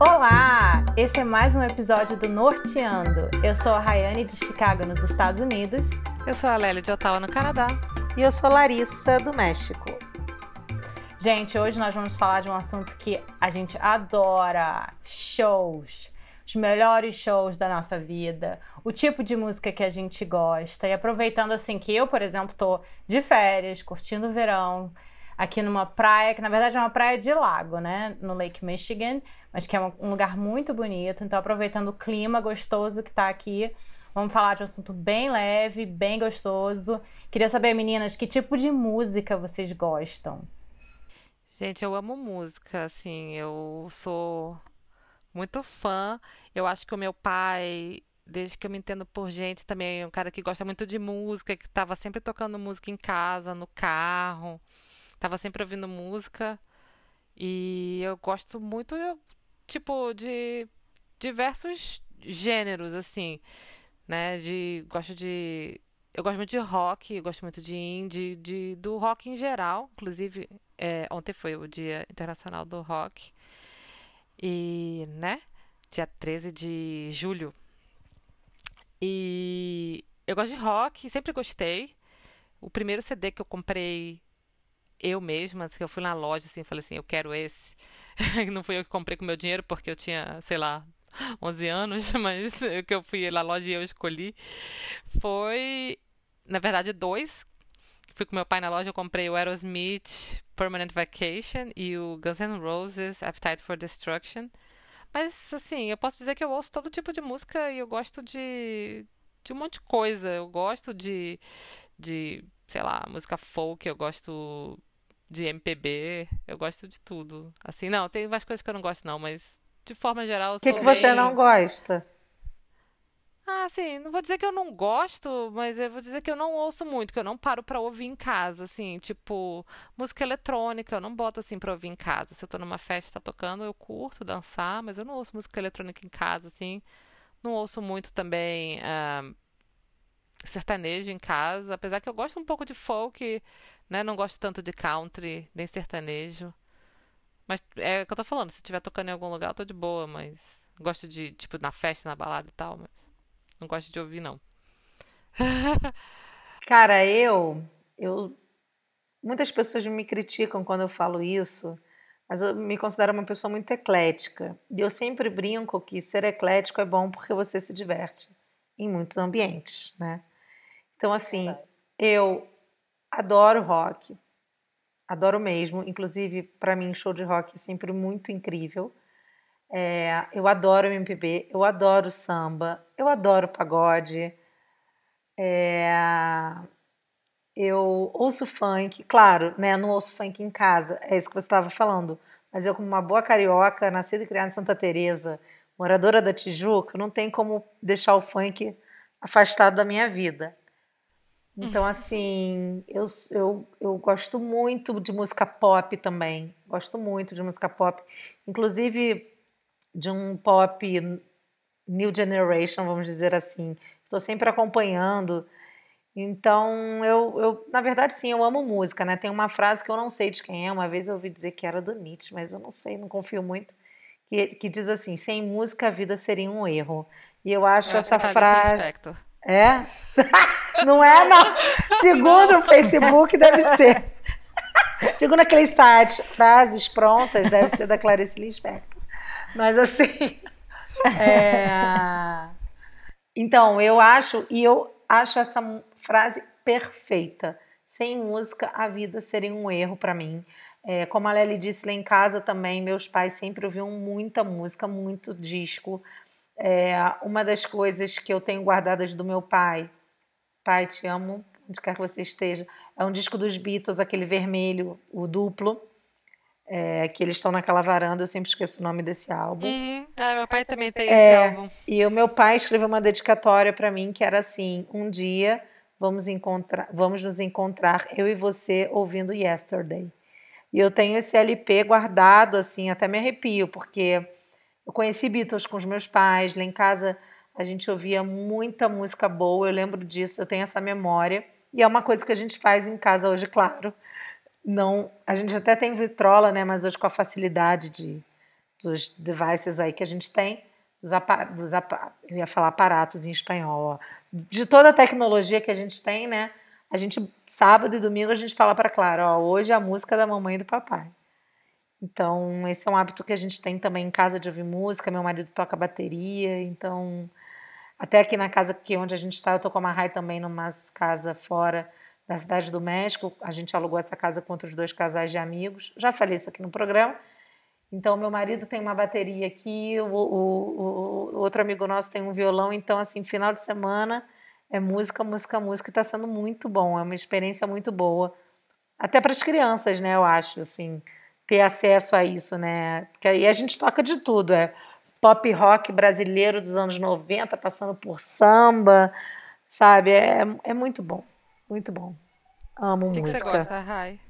Olá! Esse é mais um episódio do Norteando. Eu sou a Rayane de Chicago, nos Estados Unidos. Eu sou a Lélia de Ottawa, no Canadá. E eu sou Larissa, do México. Gente, hoje nós vamos falar de um assunto que a gente adora: shows. Os melhores shows da nossa vida, o tipo de música que a gente gosta. E aproveitando assim que eu, por exemplo, tô de férias, curtindo o verão, aqui numa praia, que na verdade é uma praia de lago, né? No Lake Michigan, mas que é um lugar muito bonito. Então, aproveitando o clima gostoso que tá aqui, vamos falar de um assunto bem leve, bem gostoso. Queria saber, meninas, que tipo de música vocês gostam? Gente, eu amo música, assim, eu sou muito fã. Eu acho que o meu pai, desde que eu me entendo por gente, também é um cara que gosta muito de música, que estava sempre tocando música em casa, no carro, estava sempre ouvindo música. E eu gosto muito, tipo, de diversos gêneros, assim, né? De, gosto de. Eu gosto muito de rock, gosto muito de indie, de, do rock em geral. Inclusive, é, ontem foi o Dia Internacional do Rock. E, né? Dia 13 de julho. E eu gosto de rock, sempre gostei. O primeiro CD que eu comprei eu mesma, assim, eu fui na loja assim, falei assim, eu quero esse. Não fui eu que comprei com meu dinheiro porque eu tinha, sei lá, 11 anos, mas que eu fui na loja e eu escolhi foi, na verdade, dois. Fui com meu pai na loja, eu comprei o Aerosmith Permanent Vacation e o Guns N' Roses Appetite for Destruction. Mas, assim, eu posso dizer que eu ouço todo tipo de música e eu gosto de, de um monte de coisa. Eu gosto de, de, sei lá, música folk, eu gosto de MPB, eu gosto de tudo. Assim, não, tem várias coisas que eu não gosto, não, mas de forma geral. O que, que você bem... não gosta? Ah, sim, não vou dizer que eu não gosto, mas eu vou dizer que eu não ouço muito, que eu não paro pra ouvir em casa, assim, tipo, música eletrônica, eu não boto assim pra ouvir em casa. Se eu tô numa festa tá tocando, eu curto dançar, mas eu não ouço música eletrônica em casa, assim. Não ouço muito também uh, sertanejo em casa, apesar que eu gosto um pouco de folk, né? Não gosto tanto de country, nem sertanejo. Mas é o que eu tô falando, se estiver tocando em algum lugar, eu tô de boa, mas gosto de, tipo, na festa, na balada e tal, mas. Não gosto de ouvir, não. Cara, eu, eu. Muitas pessoas me criticam quando eu falo isso, mas eu me considero uma pessoa muito eclética. E eu sempre brinco que ser eclético é bom porque você se diverte em muitos ambientes, né? Então, assim, eu adoro rock, adoro mesmo. Inclusive, para mim, show de rock é sempre muito incrível. É, eu adoro MPB, eu adoro samba, eu adoro pagode. É, eu ouço funk, claro, né? Não ouço funk em casa, é isso que você estava falando. Mas eu, como uma boa carioca, nascida e criada em Santa Teresa, moradora da Tijuca, não tem como deixar o funk afastado da minha vida. Então, assim, eu, eu, eu gosto muito de música pop também. Gosto muito de música pop. Inclusive, de um pop new generation, vamos dizer assim. Estou sempre acompanhando. Então, eu, eu, na verdade, sim, eu amo música, né? Tem uma frase que eu não sei de quem é, uma vez eu ouvi dizer que era do Nietzsche, mas eu não sei, não confio muito, que, que diz assim: sem música a vida seria um erro. E eu acho eu essa frase. É? não é, não. Segundo o Facebook, deve ser. Segundo aquele site, frases prontas, deve ser da Clarice Lispector. Mas assim. É... Então, eu acho, e eu acho essa frase perfeita. Sem música, a vida seria um erro para mim. É, como a Lely disse lá em casa também, meus pais sempre ouviam muita música, muito disco. É, uma das coisas que eu tenho guardadas do meu pai, pai, te amo, onde quer que você esteja, é um disco dos Beatles, aquele vermelho, o duplo é, que eles estão naquela varanda, eu sempre esqueço o nome desse álbum. Uhum. Ah, meu pai também tem é, esse álbum. E o meu pai escreveu uma dedicatória para mim que era assim: um dia vamos encontrar, vamos nos encontrar eu e você ouvindo Yesterday. E eu tenho esse LP guardado assim, até me arrepio, porque eu conheci Beatles com os meus pais, lá em casa a gente ouvia muita música boa, eu lembro disso, eu tenho essa memória. E é uma coisa que a gente faz em casa hoje, claro não, a gente até tem vitrola, né? Mas hoje com a facilidade de, dos devices aí que a gente tem, dos, dos eu ia falar aparatos em espanhol, ó, de toda a tecnologia que a gente tem, né? A gente, sábado e domingo, a gente fala para Clara, ó, hoje é a música da mamãe e do papai. Então, esse é um hábito que a gente tem também em casa de ouvir música. Meu marido toca bateria, então até aqui na casa que onde a gente está, eu tô com a Marrai também numa casa fora da cidade do México. A gente alugou essa casa com outros dois casais de amigos. Já falei isso aqui no programa. Então, meu marido tem uma bateria aqui, o, o, o outro amigo nosso tem um violão. Então, assim, final de semana é música, música, música. Está sendo muito bom, é uma experiência muito boa. Até para as crianças, né? Eu acho, assim, ter acesso a isso, né? Porque aí a gente toca de tudo, é pop rock brasileiro dos anos 90, passando por samba, sabe? É, é muito bom, muito bom. Amo que música. O que você gosta, Rai?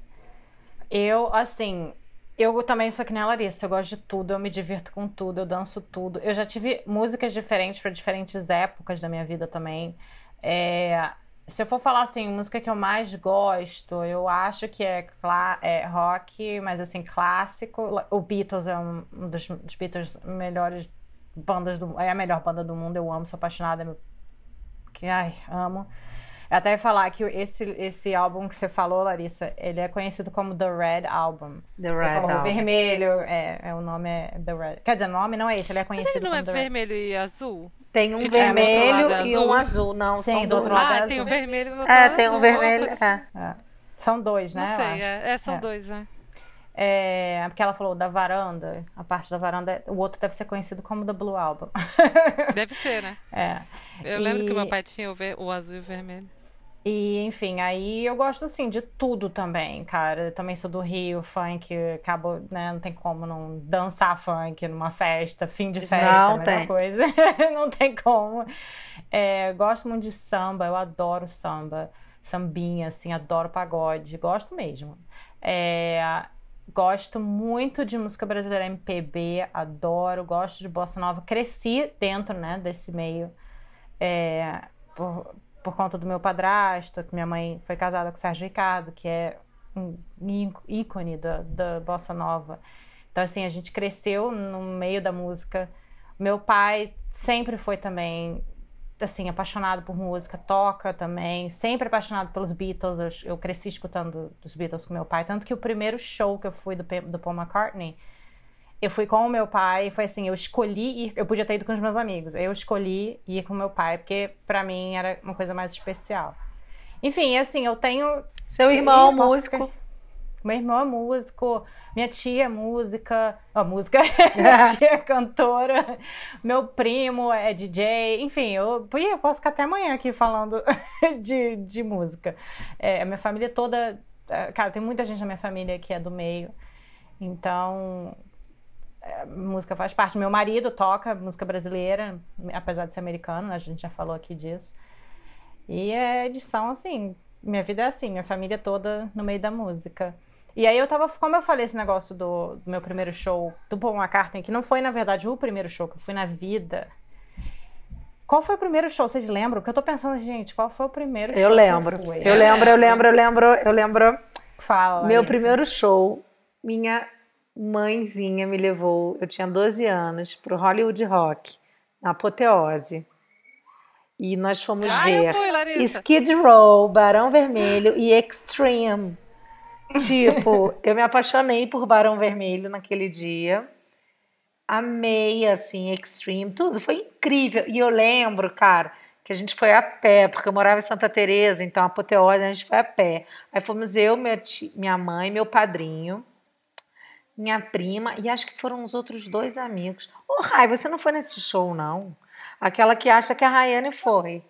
Eu, assim, eu também sou que nem a Larissa, eu gosto de tudo, eu me divirto com tudo, eu danço tudo. Eu já tive músicas diferentes para diferentes épocas da minha vida também. É, se eu for falar assim, música que eu mais gosto, eu acho que é, é rock, mas assim, clássico. O Beatles é um, dos, dos Beatles melhores bandas do É a melhor banda do mundo, eu amo, sou apaixonada. Que, ai, amo. Eu até ia falar que esse, esse álbum que você falou, Larissa, ele é conhecido como The Red Album. The Red Album. Vermelho, é, é, o nome é The Red. Quer dizer, o nome não é esse, ele é conhecido Mas ele não é vermelho e azul? Tem um que vermelho é e um azul, não. Sim, são do outro lado Ah, tem o azul. vermelho e o É, tem um azul, vermelho. coisa É. assim. É. São dois, né? Não sei, é, é, são É. dois, né? É, porque ela falou da varanda, a parte da varanda, o outro deve ser conhecido como The Blue Album. Deve ser, né? é. Eu lembro que E- meu pai tinha o, ver- o azul e o vermelho. E, enfim, aí eu gosto, assim, de tudo também, cara. Eu também sou do Rio, funk, acabo, né, não tem como não dançar funk numa festa, fim de festa, Não tem. coisa. não tem como. É, gosto muito de samba, eu adoro samba. Sambinha, assim, adoro pagode, gosto mesmo. É, gosto muito de música brasileira MPB, adoro, gosto de bossa nova. Cresci dentro, né, desse meio. É, por, por conta do meu padrasto, que minha mãe foi casada com o Sérgio Ricardo, que é um ícone da, da bossa nova. Então, assim, a gente cresceu no meio da música. Meu pai sempre foi também, assim, apaixonado por música, toca também, sempre apaixonado pelos Beatles. Eu, eu cresci escutando dos Beatles com meu pai. Tanto que o primeiro show que eu fui do, do Paul McCartney, eu fui com o meu pai, foi assim, eu escolhi ir, eu podia ter ido com os meus amigos, eu escolhi ir com o meu pai, porque pra mim era uma coisa mais especial. Enfim, assim, eu tenho Seu irmão, posso músico. meu irmão é músico, minha tia é música, ó, música, minha tia é cantora, meu primo é DJ, enfim, eu, eu posso ficar até amanhã aqui falando de, de música. É, a minha família toda, é, cara, tem muita gente na minha família que é do meio, então é, música faz parte. Meu marido toca música brasileira, apesar de ser americano, né, a gente já falou aqui disso. E é edição assim, minha vida é assim, minha família toda no meio da música. E aí eu tava, como eu falei, esse negócio do, do meu primeiro show do Paul McCartney, que não foi, na verdade, o primeiro show que eu fui na vida. Qual foi o primeiro show? Vocês lembram? Porque eu tô pensando, gente, qual foi o primeiro Eu show lembro. que eu fui? Eu lembro, eu lembro, eu lembro, eu lembro. Fala. Meu Larissa. primeiro show, minha mãezinha me levou, eu tinha 12 anos, pro Hollywood Rock, na Apoteose. E nós fomos Ah, ver fui. Skid Row, Barão Vermelho e Extreme. Tipo, eu me apaixonei por Barão Vermelho naquele dia. Amei, assim, Extreme, tudo. Foi incrível. E eu lembro, cara, que a gente foi a pé, porque eu morava em Santa Teresa, então apoteose, a gente foi a pé. Aí fomos eu, minha, ti- minha mãe, meu padrinho, minha prima, e acho que foram os outros dois amigos. Ô, Rai, você não foi nesse show, não? Aquela que acha que a Rayane foi.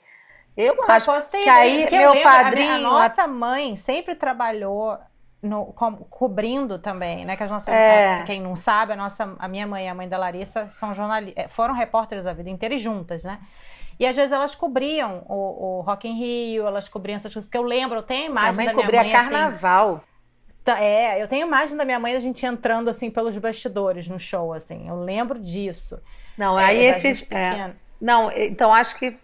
Eu acho posso ter que aí meu lembro, a minha- padrinho... A, nossa mãe sempre trabalhou no, com- cobrindo também, né? Que as nossas, É. a- quem não sabe, a nossa, a minha mãe e a mãe da Larissa são jornalistas, foram repórteres a vida inteira e juntas, né? E às vezes elas cobriam o, o Rock in Rio, elas cobriam essas coisas, porque eu lembro, eu tenho Minha imagem mãe da minha cobria mãe assim, carnaval. Tá, É, eu tenho imagem da minha mãe da gente entrando assim pelos bastidores no show, assim. Eu lembro disso. Não, É, aí esses... é. Não, então acho que.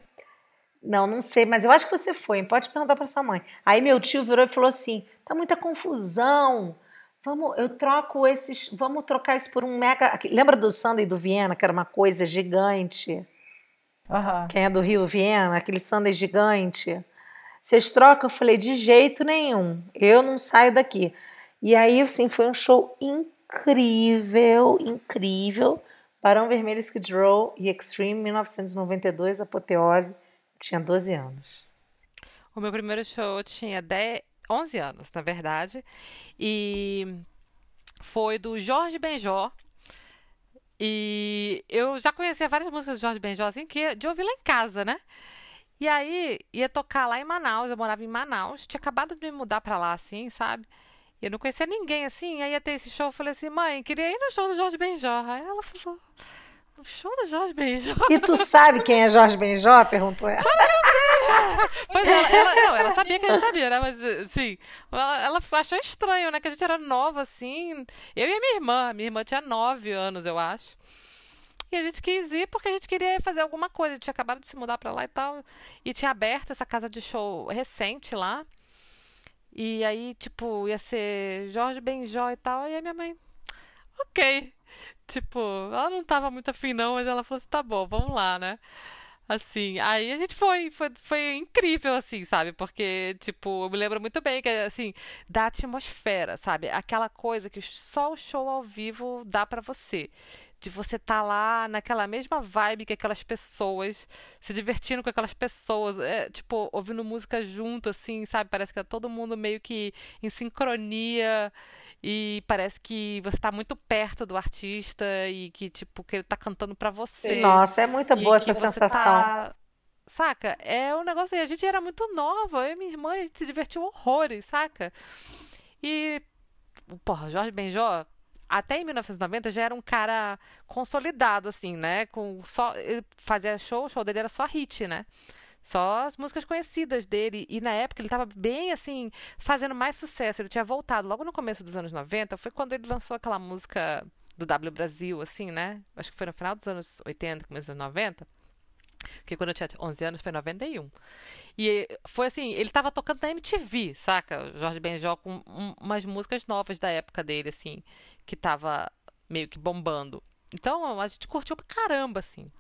Não, não sei, mas eu acho que você foi. Pode perguntar para sua mãe. Aí meu tio virou e falou assim: tá muita confusão. Vamos, eu troco esses. Vamos trocar isso por um mega. Lembra do Sunday do Viena, que era uma coisa gigante? Aham. Quem é do Rio Viena, aquele Sunday gigante. Vocês trocam? Eu falei, de jeito nenhum. Eu não saio daqui. E aí, assim, foi um show incrível, incrível. Barão Vermelho, Skid Row e Extreme, 1992, apoteose. Tinha 12 anos. O meu primeiro show tinha 10, 11 anos, na verdade. E foi do Jorge Benjó. E eu já conhecia várias músicas do Jorge Benjó, assim, que de ouvir lá em casa, né? E aí ia tocar lá em Manaus, eu morava em Manaus, tinha acabado de me mudar pra lá, assim, sabe? Eu não conhecia ninguém, assim, aí ter esse show, eu falei assim, mãe, queria ir no show do Jorge Benjó. Aí ela falou, no show do Jorge Benjó? E tu sabe quem é Jorge Benjó? Perguntou ela. Pois ela, ela, não, ela sabia que eu sabia, né? Mas, assim, ela, ela achou estranho, né? Que a gente era nova, assim. Eu e a minha irmã. Minha irmã tinha nove anos, eu acho. E a gente quis ir porque a gente queria fazer alguma coisa. A gente tinha acabado de se mudar pra lá e tal. E tinha aberto essa casa de show recente lá. E aí, tipo, ia ser Jorge Benjó e tal. E aí minha mãe, ok. Tipo, ela não tava muito afim não, mas ela falou assim, tá bom, vamos lá, né? Assim, aí a gente foi, foi, foi incrível, assim, sabe? Porque, tipo, eu me lembro muito bem que, assim, da atmosfera, sabe? Aquela coisa que só o show ao vivo dá pra você. De você estar tá lá naquela mesma vibe que aquelas pessoas, se divertindo com aquelas pessoas, é, tipo, ouvindo música junto, assim, sabe? Parece que é todo mundo meio que em sincronia e parece que você está muito perto do artista e que tipo que ele está cantando para você. Nossa, é muito boa essa sensação. Tá... Saca? É um negócio. A gente era muito nova, eu e minha irmã, a gente se divertiu horrores, saca? E, porra, Jorge Benjó, até em 1990 já era um cara consolidado, assim, né? Com só, ele fazia show, o show dele era só hit, né? Só as músicas conhecidas dele. E na época ele estava bem, assim, fazendo mais sucesso. Ele tinha voltado logo no começo dos anos 90. Foi quando ele lançou aquela música do W Brasil, assim, né? Acho que foi no final dos anos 80, começo dos anos 90. Porque quando eu tinha 11 anos foi 91. E foi assim, ele estava tocando na MTV, saca? Jorge Benjó com um, umas músicas novas da época dele, assim, que tava meio que bombando. Então a gente curtiu pra caramba, assim.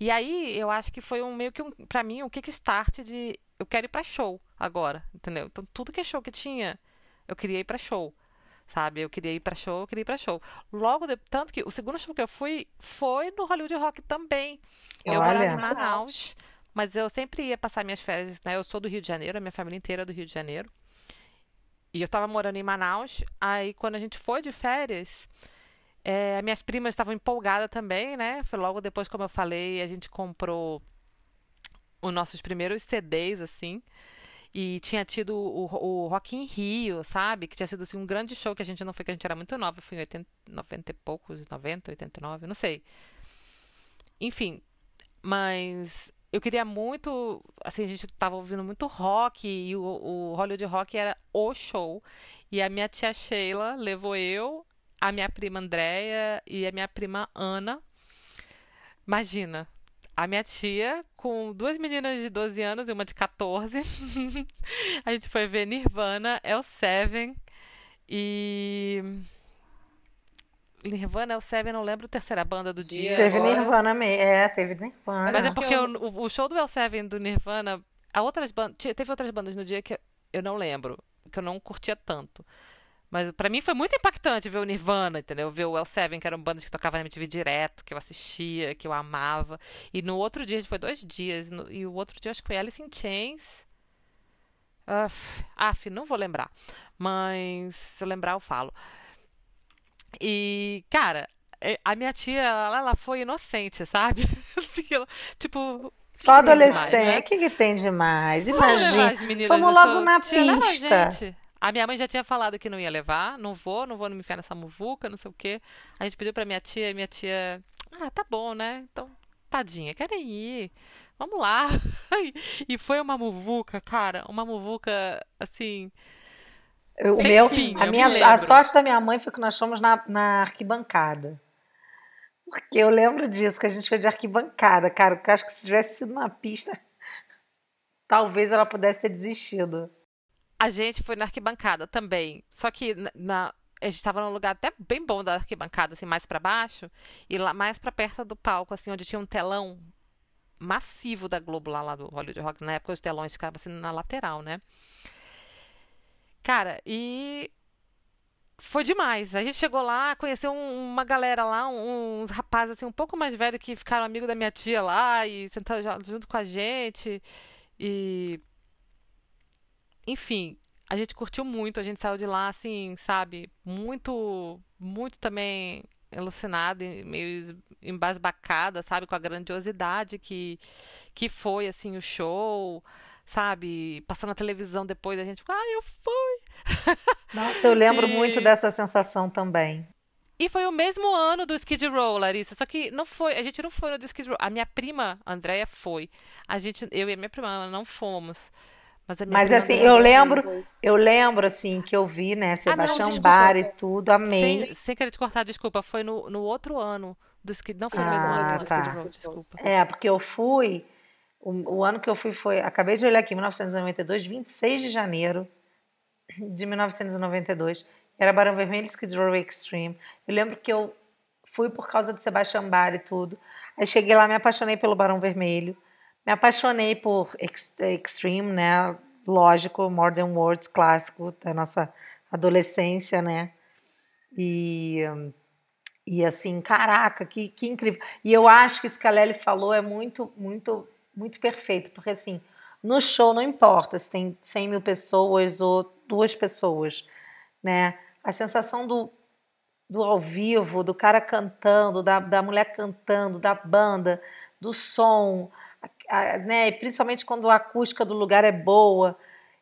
E aí eu acho que foi um meio que um, para mim um kickstart de eu quero ir para show agora, entendeu? Então tudo que é show que tinha, eu queria ir para show. Sabe? Eu queria ir para show, eu queria ir para show. Logo, de, tanto que o segundo show que eu fui foi no Hollywood Rock também. Eu Olha. morava em Manaus, mas eu sempre ia passar minhas férias, né? Eu sou do Rio de Janeiro, a minha família inteira é do Rio de Janeiro. E eu tava morando em Manaus, aí quando a gente foi de férias, é, minhas primas estavam empolgadas também, né? Foi logo depois, como eu falei, a gente comprou os nossos primeiros CDs, assim. E tinha tido o, o Rock in Rio, sabe? Que tinha sido assim, um grande show que a gente não foi, que a gente era muito nova. Foi em 80, 90 e poucos, 90, 89, não sei. Enfim, mas eu queria muito. Assim, a gente tava ouvindo muito rock e o, o Hollywood Rock era o show. E a minha tia Sheila levou eu, a minha prima Andréia e a minha prima Ana. Imagina, a minha tia com duas meninas de 12 anos e uma de 14. a gente foi ver Nirvana, El Seven e. Nirvana, El Seven, não lembro a terceira banda do dia. Teve agora. Nirvana mesmo. É, teve Nirvana. Mas é porque o, o show do El Seven do Nirvana. A outras bandas, teve outras bandas no dia que eu não lembro, que eu não curtia tanto. Mas para mim foi muito impactante ver o Nirvana, entendeu? Ver o L7, que eram bandas que tocavam na MTV direto, que eu assistia, que eu amava. E no outro dia, gente foi dois dias, no, e o outro dia acho que foi Alice in Chains. Uf, af, não vou lembrar. Mas se eu lembrar, eu falo. E, cara, a minha tia, ela, ela foi inocente, sabe? assim, ela, tipo, só adolescente, o né? que, que tem demais? Imagina. Vamos logo na pista. A minha mãe já tinha falado que não ia levar, não vou, não vou me enfiar nessa muvuca, não sei o quê. A gente pediu pra minha tia, e minha tia, ah, tá bom, né? Então, tadinha, querem ir. Vamos lá. e foi uma muvuca, cara, uma muvuca, assim... O meu, fim, a, minha, a sorte da minha mãe foi que nós fomos na, na arquibancada. Porque eu lembro disso, que a gente foi de arquibancada, cara. Porque eu acho que se tivesse sido na pista, talvez ela pudesse ter desistido. A gente foi na arquibancada também. Só que na, a gente estava num lugar até bem bom da arquibancada, assim, mais para baixo, e lá mais para perto do palco, assim, onde tinha um telão massivo da Globo lá, lá do Hollywood Rock. Na época os telões ficavam assim na lateral, né? Cara, e foi demais. A gente chegou lá, conheceu um, uma galera lá, um, uns rapazes assim um pouco mais velhos que ficaram amigos da minha tia lá e sentaram junto com a gente. E enfim, a gente curtiu muito, a gente saiu de lá assim, sabe, muito muito também alucinada, meio embasbacada, sabe, com a grandiosidade que que foi assim o show sabe? Passou na televisão depois, a gente ficou, ah, eu fui! Nossa, eu lembro e... muito dessa sensação também. E foi o mesmo ano do Skid Row, Larissa. Só que não foi, a gente não foi no do Skid Row. A minha prima, Andréia, foi. A gente, eu e a minha prima não fomos. Mas, Mas assim, eu lembro, eu lembro assim que eu vi, né, Sebastião ah, Bar e tudo, amei. Sem, sem querer te cortar, desculpa, foi no, no outro ano do Skid, não foi no ah, mesmo ano do tá. Skid Row, desculpa. É, porque eu fui o, o, ano que eu fui foi, acabei de olhar aqui, 1992, 26 de janeiro de 1992. Era Barão Vermelho, Skid Row Extreme. Eu lembro que eu fui por causa de Sebastião Bar e tudo. Aí cheguei lá, me apaixonei pelo Barão Vermelho. Me apaixonei por Extreme, né? Lógico, Modern Words, clássico da nossa adolescência, né? E, e assim, caraca, que, que incrível. E eu acho que isso que a Lely falou é muito, muito muito perfeito, porque assim, no show não importa se tem 100 mil pessoas ou duas pessoas, né? A sensação do, do ao vivo, do cara cantando, da, da mulher cantando, da banda, do som, né? Principalmente quando a acústica do lugar é boa.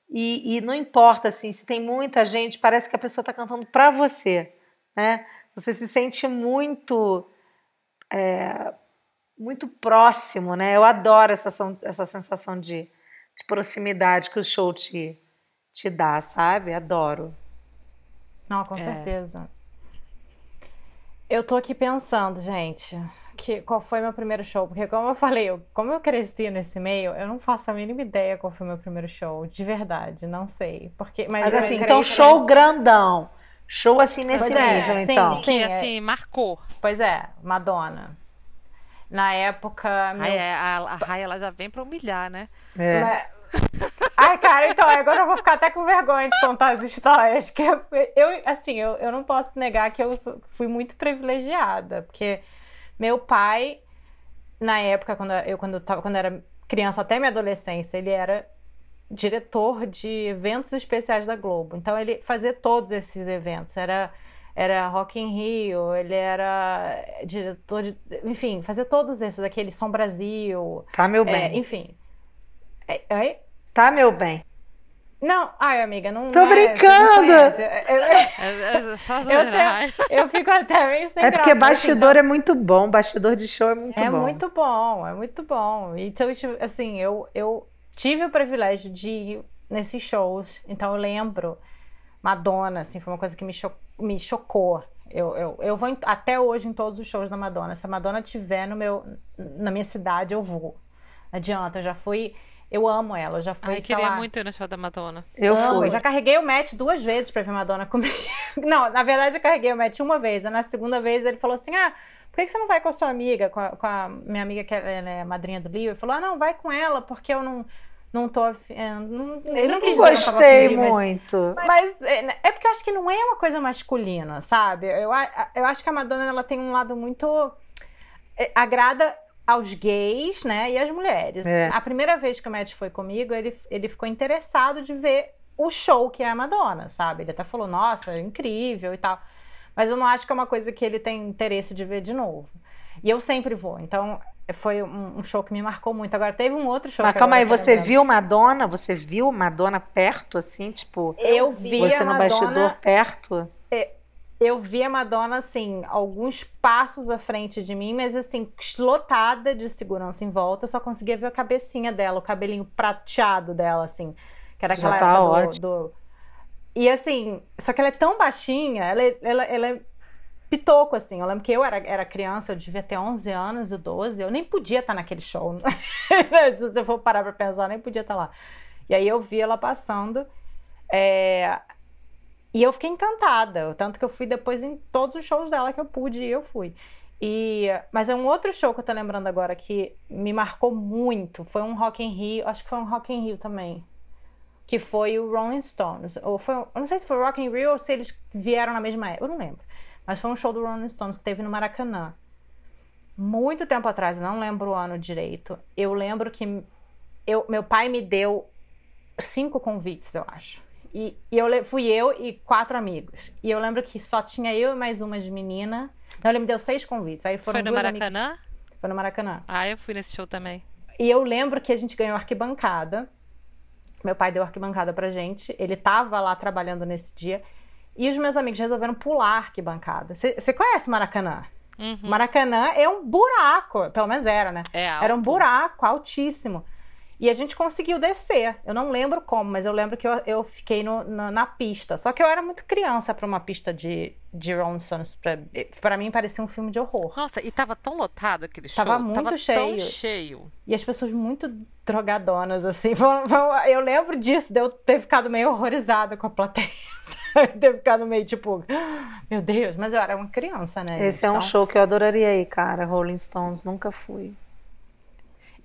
E, e não importa assim, se tem muita gente, parece que a pessoa está cantando para você, né? Você se sente muito é, muito próximo, né? Eu adoro essa, essa sensação de, de proximidade que o show te, te dá, sabe? Adoro. Não, com é. certeza. Eu tô aqui pensando, gente, que qual foi meu primeiro show, porque como eu falei, eu, como eu cresci nesse meio, eu não faço a mínima ideia qual foi meu primeiro show, de verdade, não sei. Porque, mas, mas assim, então show grandão. Show assim nesse pois nível, é, então. Sim, que é. assim, marcou. Pois é, Madonna. Na época. Meu... Ai, é, a, a Rai ela já vem pra humilhar, né? É. Mas... Ai, cara, então agora eu vou ficar até com vergonha de contar as histórias. Que eu, eu assim, eu, eu não posso negar que eu fui muito privilegiada, porque meu pai, na época, quando eu quando, tava, quando era criança até minha adolescência, ele era diretor de eventos especiais da Globo. Então ele fazia todos esses eventos. Era era Rock in Rio, ele era diretor de. Enfim, fazia todos esses, aquele Som Brasil. Tá, meu bem. É, enfim. É, oi? Tá, meu bem. Não, ai, amiga, não. Tô não brincando! É, eu, eu, eu, eu, fico até meio sem É porque graça, bastidor então, é muito bom, bastidor de show é muito é bom. É muito bom, é muito bom. Então, assim, eu, eu tive o privilégio de ir nesses shows, então eu lembro Madonna, assim, foi uma coisa que me, cho me chocou. Eu, eu, eu vou em, até hoje em todos os shows da Madonna. Se a Madonna tiver no meu, na minha cidade, eu vou. Não adianta, eu já fui. Eu amo ela, eu já fui. Ai, queria lá, muito ir no show da Madonna. Eu amo, fui. Eu já carreguei o Matt duas vezes pra ver Madonna comigo. Não, na verdade eu carreguei o Matt uma vez. Na segunda vez ele falou assim: ah, por que você não vai com a sua amiga, com a, com a minha amiga que é, é madrinha do Leo? Ele falou: ah, não, vai com ela, porque eu não não tô. É, não, ele não quis Gostei dizer, muito. Mas, mas é, é, porque eu acho que não é uma coisa masculina, sabe? Eu, eu acho que a Madonna ela tem um lado muito. É, agrada aos gays, né? E às mulheres. É. A primeira vez que o Matt foi comigo, ele, ele ficou interessado de ver o show que é a Madonna, sabe? Ele até falou, nossa, é incrível e tal. Mas eu não acho que é uma coisa que ele tem interesse de ver de novo. E eu sempre vou. Então, foi um, show que me marcou muito. Agora teve um outro show. Mas calma aí, você lembrando. viu Madonna? Você viu Madonna perto, assim, tipo? Eu vi Você no Madonna, bastidor perto? Eu vi a Madonna, assim, alguns passos à frente de mim, mas assim, lotada de segurança em volta. Eu só conseguia ver a cabecinha dela, o cabelinho prateado dela, assim. Que era aquela Já tá ótimo. Do, do... E assim, só que ela é tão baixinha, ela, é, ela, ela é pitoco, assim. Eu lembro que eu era, era criança, eu devia ter 11 anos ou 12, eu nem podia estar naquele show. Se você for parar pra pensar, eu nem podia estar lá. E aí eu vi ela passando. É... e eu fiquei encantada, tanto que eu fui depois em todos os shows dela que eu pude e eu fui. E, mas é um outro show que eu tô lembrando agora que me marcou muito. Foi um Rock in Rio, acho que foi um Rock in Rio também. Que foi o Rolling Stones. Ou foi, eu não sei se foi Rock in Rio ou se eles vieram na mesma época, eu não lembro. Mas foi um show do Rolling Stones que teve no Maracanã. Muito tempo atrás, não lembro o ano direito. Eu lembro que eu, meu pai me deu cinco convites, eu acho. E, e eu fui eu e quatro amigos. E eu lembro que só tinha eu e mais uma de menina. Então ele me deu seis convites. Aí foram Foi no Maracanã? Amigas... Foi no Maracanã. Ah, eu fui nesse show também. E eu lembro que a gente ganhou arquibancada. Meu pai deu arquibancada pra gente. Ele tava lá trabalhando nesse dia. E os meus amigos resolveram pular arquibancada. Você conhece Maracanã? Uhum. Maracanã é um buraco, pelo menos era, né? É alto. Era um buraco altíssimo. E a gente conseguiu descer. Eu não lembro como, mas eu lembro que eu, eu fiquei no, na, na, pista. Só que eu era muito criança para uma pista de, de Rolling Stones. Pra, pra mim parecia um filme de horror. Nossa, e tava tão lotado aquele show. Tava muito tava cheio. Tão cheio. E as pessoas muito drogadonas, assim. Eu lembro disso, de eu ter ficado meio horrorizada com a plateia. ter ficado meio tipo, meu Deus, mas eu era uma criança, né? Esse é um então... show que eu adoraria ir, cara. Rolling Stones, nunca fui.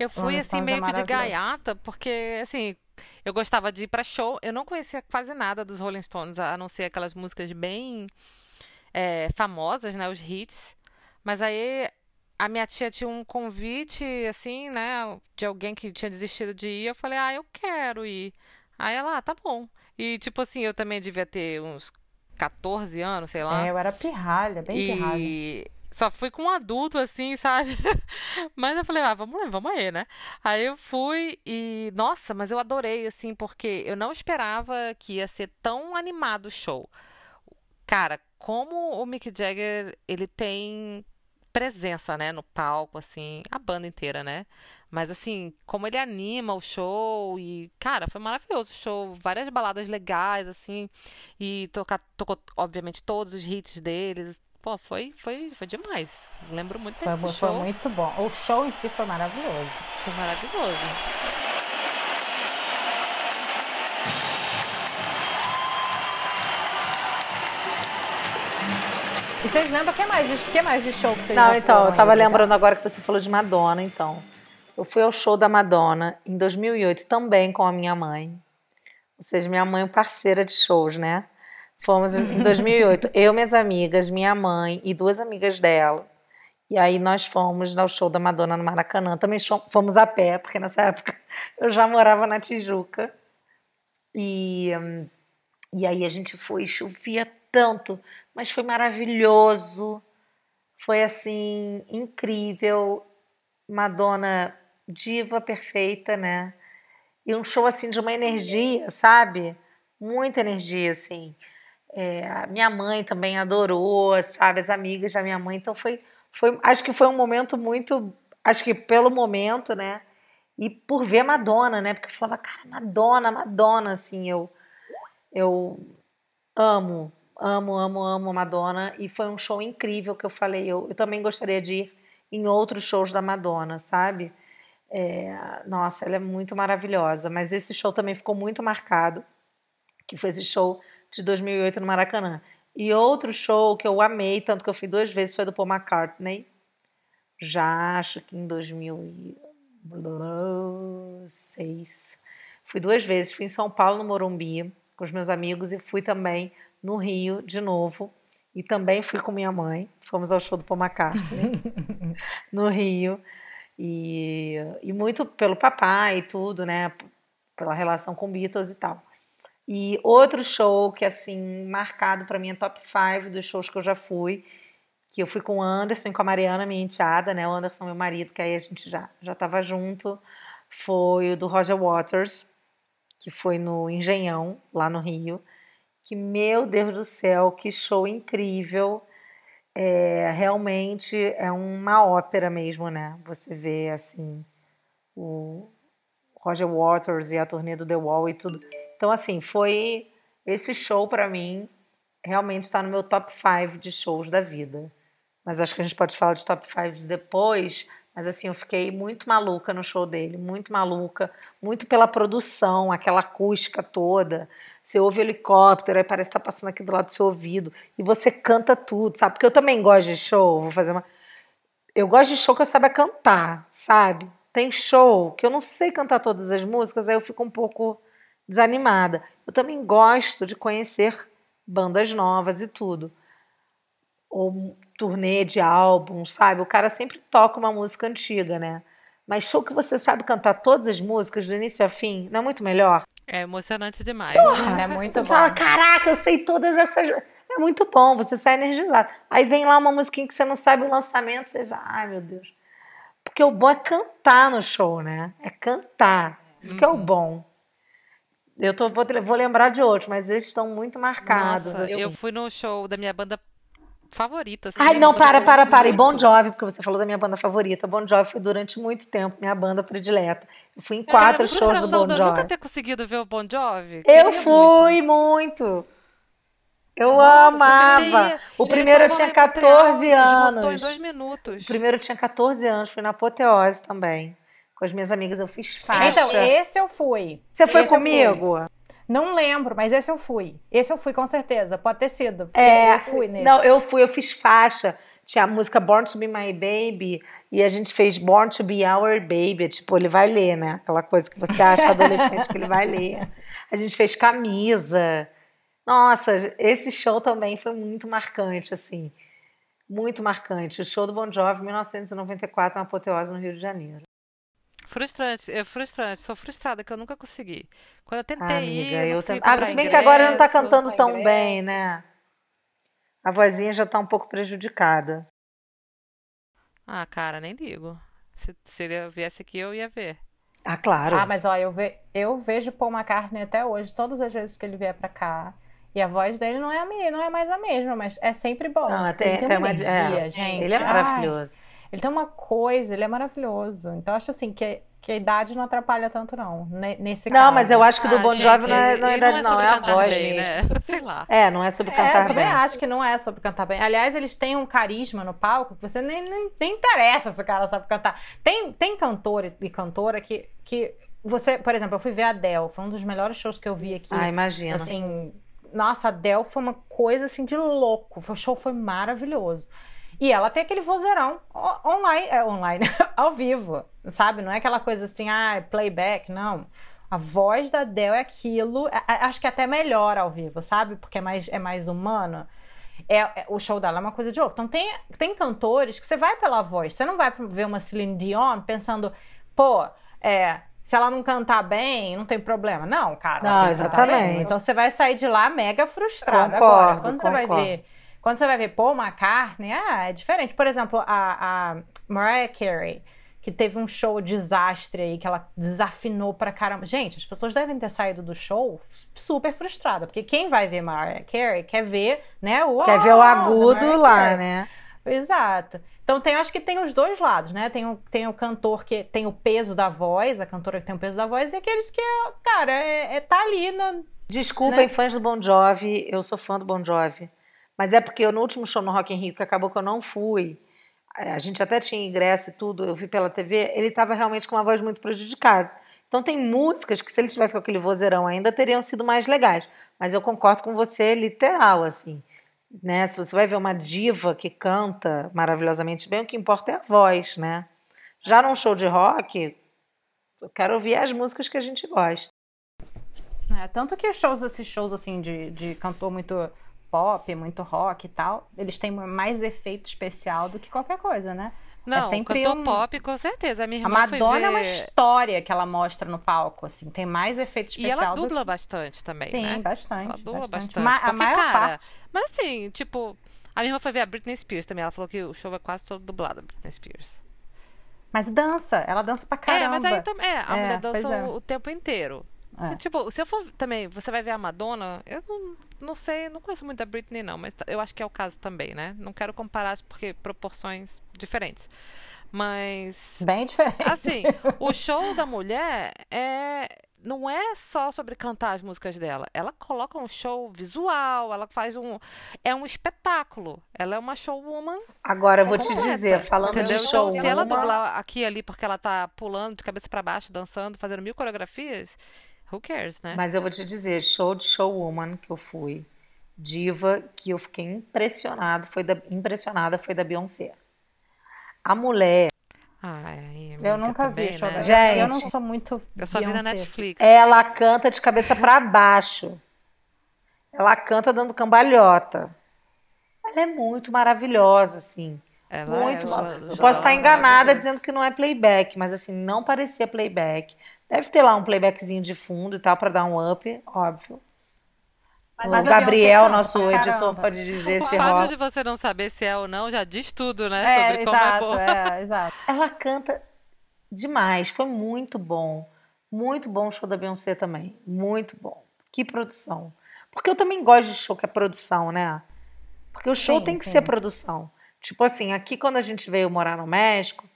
Eu fui assim meio que de gaiata, porque assim, eu gostava de ir para show. Eu não conhecia quase nada dos Rolling Stones, a não ser aquelas músicas bem é, famosas, né, os hits. Mas aí a minha tia tinha um convite, assim, né, de alguém que tinha desistido de ir. Eu falei, ah, eu quero ir. Aí ela, ah, tá bom. E tipo assim, eu também devia ter uns 14 anos, sei lá. É, eu era pirralha, bem e... pirralha só fui com um adulto, assim, sabe? mas eu falei, ah, vamos, vamos aí, né? Aí eu fui e, nossa, mas eu adorei, assim, porque eu não esperava que ia ser tão animado o show. Cara, como o Mick Jagger, ele tem presença, né, no palco, assim, a banda inteira, né? Mas assim, como ele anima o show e, cara, foi maravilhoso o show, várias baladas legais, assim, e tocar, tocou, obviamente, todos os hits deles, Pô, foi, foi, foi demais. Lembro muito desse foi, show. Foi muito bom. O show em si foi maravilhoso. Foi maravilhoso. E vocês lembram que mais de, que mais de show que vocês Não, então, eu tava lembrando agora que você falou de Madonna, então. Eu fui ao show da Madonna em 2008 também com a minha mãe. Ou seja, minha mãe é parceira de shows, né? Fomos em 2008, eu, minhas amigas, minha mãe e duas amigas dela. E aí nós fomos ao show da Madonna no Maracanã. Também fomos a pé, porque nessa época eu já morava na Tijuca. E, e aí a gente foi, chovia tanto, mas foi maravilhoso. Foi assim, incrível. Madonna, diva perfeita, né? E um show assim de uma energia, sabe? Muita energia, assim. É, minha mãe também adorou, sabe? As amigas da minha mãe. Então foi, foi, acho que foi um momento muito, acho que pelo momento, né? E por ver Madonna, né? Porque eu falava, cara, Madonna, Madonna, assim, eu, eu amo, amo, amo, amo Madonna. E foi um show incrível que eu falei. Eu, eu também gostaria de ir em outros shows da Madonna, sabe? É, nossa, ela é muito maravilhosa. Mas esse show também ficou muito marcado, que foi esse show de 2008 no Maracanã. E outro show que eu amei, tanto que eu fui duas vezes, foi do Paul McCartney. Já acho que em 2006. Fui duas vezes. Fui em São Paulo, no Morumbi, com os meus amigos, e fui também no Rio, de novo. E também fui com minha mãe. Fomos ao show do Paul McCartney, no Rio. E, e muito pelo papai e tudo, né? Pela relação com Beatles e tal. E outro show que, assim, marcado para mim é top 5 dos shows que eu já fui, que eu fui com o Anderson e com a Mariana, minha enteada, né? O Anderson, meu marido, que aí a gente já, já tava junto, foi o do Roger Waters, que foi no Engenhão, lá no Rio. Que, meu Deus do céu, que show incrível. É, realmente é uma ópera mesmo, né? Você vê, assim, o Roger Waters e a turnê do The Wall e tudo. Então, assim, foi esse show para mim realmente está no meu top 5 de shows da vida. Mas acho que a gente pode falar de top 5 depois. Mas assim, eu fiquei muito maluca no show dele, muito maluca, muito pela produção, aquela acústica toda. você ouve helicóptero, aí parece que tá passando aqui do lado do seu ouvido, e você canta tudo, sabe? Porque eu também gosto de show, vou fazer uma. Eu gosto de show que eu saiba cantar, sabe? Tem show que eu não sei cantar todas as músicas, aí eu fico um pouco desanimada. Eu também gosto de conhecer bandas novas e tudo. Ou turnê de álbum, sabe? O cara sempre toca uma música antiga, né? Mas show que você sabe cantar todas as músicas do início ao fim, não é muito melhor? É emocionante demais. Porra, É muito você bom. fala, caraca, eu sei todas essas. É muito bom, você sai energizado. Aí vem lá uma musiquinha que você não sabe o lançamento, você vai, ai meu Deus. Porque o bom é cantar no show, né? É cantar. Isso que é o Uhum. bom. Eu tô, vou, vou lembrar de outros, mas eles estão muito marcados. Nossa, assim. eu fui no show da minha banda favorita. assim, Ai, minha não, para, eu para, para. E Bon muito. Jovi, porque você falou da minha banda favorita. Bon Jovi foi durante muito tempo minha banda predileta. Eu fui em quatro shows do Bon de eu nunca Jovi. ter conseguido ver o Bon Jovi. Eu muito. fui muito. Eu Nossa, amava. tentei- O primeiro eu tava tinha lá em Montreal, 14 esgotou em anos. dois minutos. O primeiro eu tinha 14 anos, fui na apoteose também. Com as minhas amigas eu fiz faixa. Então, esse eu fui. Você foi Esse comigo? Não lembro, mas esse eu fui. Esse eu fui com certeza. Pode ter sido. É, eu fui nesse. Não, eu fui, eu fiz faixa. Tinha a música Born to Be My Baby e a gente fez Born to Be Our Baby. Tipo, ele vai ler, né? Aquela coisa que você acha adolescente que ele vai ler. A gente fez camisa. Nossa, esse show também foi muito marcante, assim. Muito marcante. O show do Bon Jovi, 1994, na Apoteose, no Rio de Janeiro. Frustrante, é frustrante. Sou frustrada que eu nunca consegui. Quando eu tentei Ah, ir, amiga, não eu tento... Ah, se bem que agora ele não tá cantando tão ingresso. bem, né? A vozinha já tá um pouco prejudicada. Ah, cara, nem ligo. Se, se ele viesse aqui, eu ia ver. Ah, claro. Ah, mas ó, eu, ve... eu vejo Paul McCartney até hoje, todas as vezes que ele vier pra cá. E a voz dele não é, a me... não é mais a mesma, mas é sempre bom. Não, ele até, tem tem uma uma, energia, é, gente. Ele é Ai, maravilhoso. Ele tem uma coisa, ele é maravilhoso. Então, eu acho assim, que, que a idade não atrapalha tanto, não. ne- Nesse Não, caso. mas eu acho que do Ah, Bon Jovi não é, não é idade, não, sobre é a cantar voz bem, mesmo. né? Sei lá. É, não é sobre É, cantar eu também bem. acho que não é sobre cantar bem. Aliás, eles têm um carisma no palco que você nem, nem, nem interessa se o cara sabe cantar. Tem, tem cantor e cantora que, que você, por exemplo, eu fui ver a Adele, foi um dos melhores shows que eu vi aqui. Ah, imagina. Assim, nossa, a Adele foi uma coisa assim de louco. O show foi maravilhoso. E ela tem aquele vozeirão online, é, online, ao vivo, sabe? Não é aquela coisa assim, ah, playback, não. A voz da Adele é aquilo, a- a- acho que é até melhor ao vivo, sabe? Porque é mais, é mais humano. É, é- o show dela é uma coisa de louco. Então tem, tem cantores que você vai pela voz, você não vai ver uma Celine Dion pensando, pô, é, se ela não cantar bem, não tem problema. Não, cara. Não, exatamente. Então você vai sair de lá mega. Concordo, Agora, quando você vai concordo. ver, quando você vai ver Paul McCartney, ah, é diferente. Por exemplo, a, a Mariah Carey, que teve um show desastre aí, que ela desafinou pra caramba. Gente, as pessoas devem ter saído do show super frustrada, porque quem vai ver Mariah Carey quer ver, né, o Quer ver o agudo lá, Carey. né? Exato. Então tem, acho que tem os dois lados, né? Tem o, tem o cantor que tem o peso da voz, a cantora que tem o peso da voz, e aqueles que, cara, é, é- tá ali no, Desculpem, Né? fãs do Bon Jovi, eu sou fã do Bon Jovi. Mas é porque eu, no último show no Rock in Rio, que acabou que eu não fui, a gente até tinha ingresso e tudo, eu vi pela TV, ele estava realmente com uma voz muito prejudicada. Então tem músicas que se ele tivesse com aquele vozeirão ainda teriam sido mais legais. Mas eu concordo com você, literal, assim. Né? Se você vai ver uma diva que canta maravilhosamente bem, o que importa é a voz, né? Já num show de rock, eu quero ouvir as músicas que a gente gosta. É, tanto que shows, esses shows assim de, de cantor muito pop, muito rock e tal, eles têm mais efeito especial do que qualquer coisa, né? Não, sempre cantor um- pop, com certeza. A minha A irmã foi Madonna é uma ver... história que ela mostra no palco, assim, tem mais efeito E especial ela do dubla que... bastante também, Sim, né? bastante. Ela dubla bastante. Ma- a Porque, maior cara, parte. Mas assim, tipo, a minha irmã foi ver a Britney Spears também. Ela falou que o show é quase todo dublado, a Britney Spears. Mas dança, ela dança pra caramba. É, mas aí também. É, a É, mulher dança é. o, tempo inteiro. É. E, Tipo, se eu for também, você vai ver a Madonna, eu não, não sei, não conheço muito a Britney, não, mas eu acho que é o caso também, né? Não quero comparar porque proporções diferentes. Mas. Bem diferente. Assim, o show da mulher é não é só sobre cantar as músicas dela. Ela coloca um show visual, ela faz um é um espetáculo. Ela é uma showwoman Agora, eu vou te completa, dizer, falando entendeu? de Então, show, se ela dublar aqui e ali porque ela tá pulando de cabeça pra baixo, dançando, fazendo mil coreografias, who cares, né? Mas eu vou te dizer, show de showwoman que eu fui, diva que eu fiquei impressionada, foi da, impressionada foi da Beyoncé. A mulher. Ai, Eu nunca também, vi show né? da Gente. Eu não sou muito. Eu só vi na Beyoncé. Netflix. Ela canta de cabeça para baixo. Ela canta dando cambalhota. Ela é muito maravilhosa, assim. Ela Muito é, eu- Eu eu- posso estar é enganada dizendo que não é playback, mas assim, não parecia playback. Deve ter lá um playbackzinho de fundo e tal para dar um up, óbvio. Mas o a Gabriel, nosso pra editor, caramba. pode dizer O se fato rola. de você não saber se é ou não já diz tudo, né? É, sobre como é exato, bom. é, exato. Ela canta demais, foi muito bom. Muito bom o show da Beyoncé também. Muito bom. Que produção. Porque eu também gosto de show que é produção, né? Porque o show Sim, tem que sim. ser produção. Tipo assim, aqui quando a gente veio morar no México,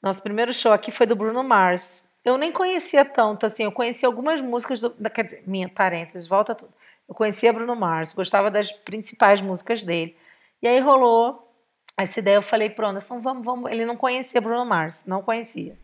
nosso primeiro show aqui foi do Bruno Mars. Eu nem conhecia tanto, assim, eu conhecia algumas músicas do. da- Quer dizer, minha parênteses, volta tudo. Eu conhecia Bruno Mars, gostava das principais músicas dele. E aí rolou essa ideia, eu falei pro Anderson, vamos, vamos. Ele não conhecia Bruno Mars, não conhecia.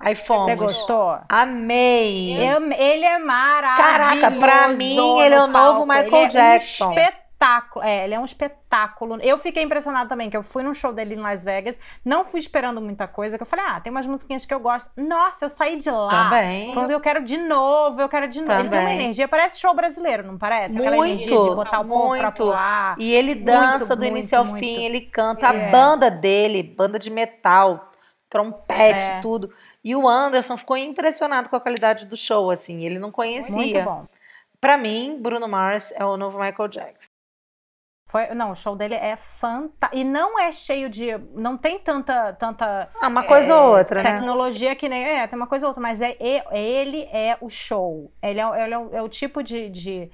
Aí fomos. Você gostou? Amei. Eu- ele é maravilhoso. Caraca, pra mim, ele é o no novo palco. Michael Ele Jackson. É um espetáculo. É, ele é um espetáculo. Eu fiquei impressionada também, que eu fui num show dele em Las Vegas, não fui esperando muita coisa, que eu falei, ah, tem umas musiquinhas que eu gosto. Nossa, eu saí de lá. Também. Falando, eu quero de novo, eu quero de novo. Ele tem uma Também. energia, parece show brasileiro, não parece? Aquela Muito, energia de botar o povo pra muito. pular. E ele dança do muito, início ao muito. fim, ele canta É. a banda dele, banda de metal, trompete, É. tudo. E o Anderson ficou impressionado com a qualidade do show, assim, ele não Muito conhecia. bom. Pra mim, Bruno Mars é o novo Michael Jackson. Foi, não, o show dele é fantástico. E não é cheio de. Não tem tanta. tanta Ah, uma coisa ou outra, né? tecnologia que nem. É, tem uma coisa ou outra, mas é, é- ele é o show. Ele é, ele é o, é o tipo de, de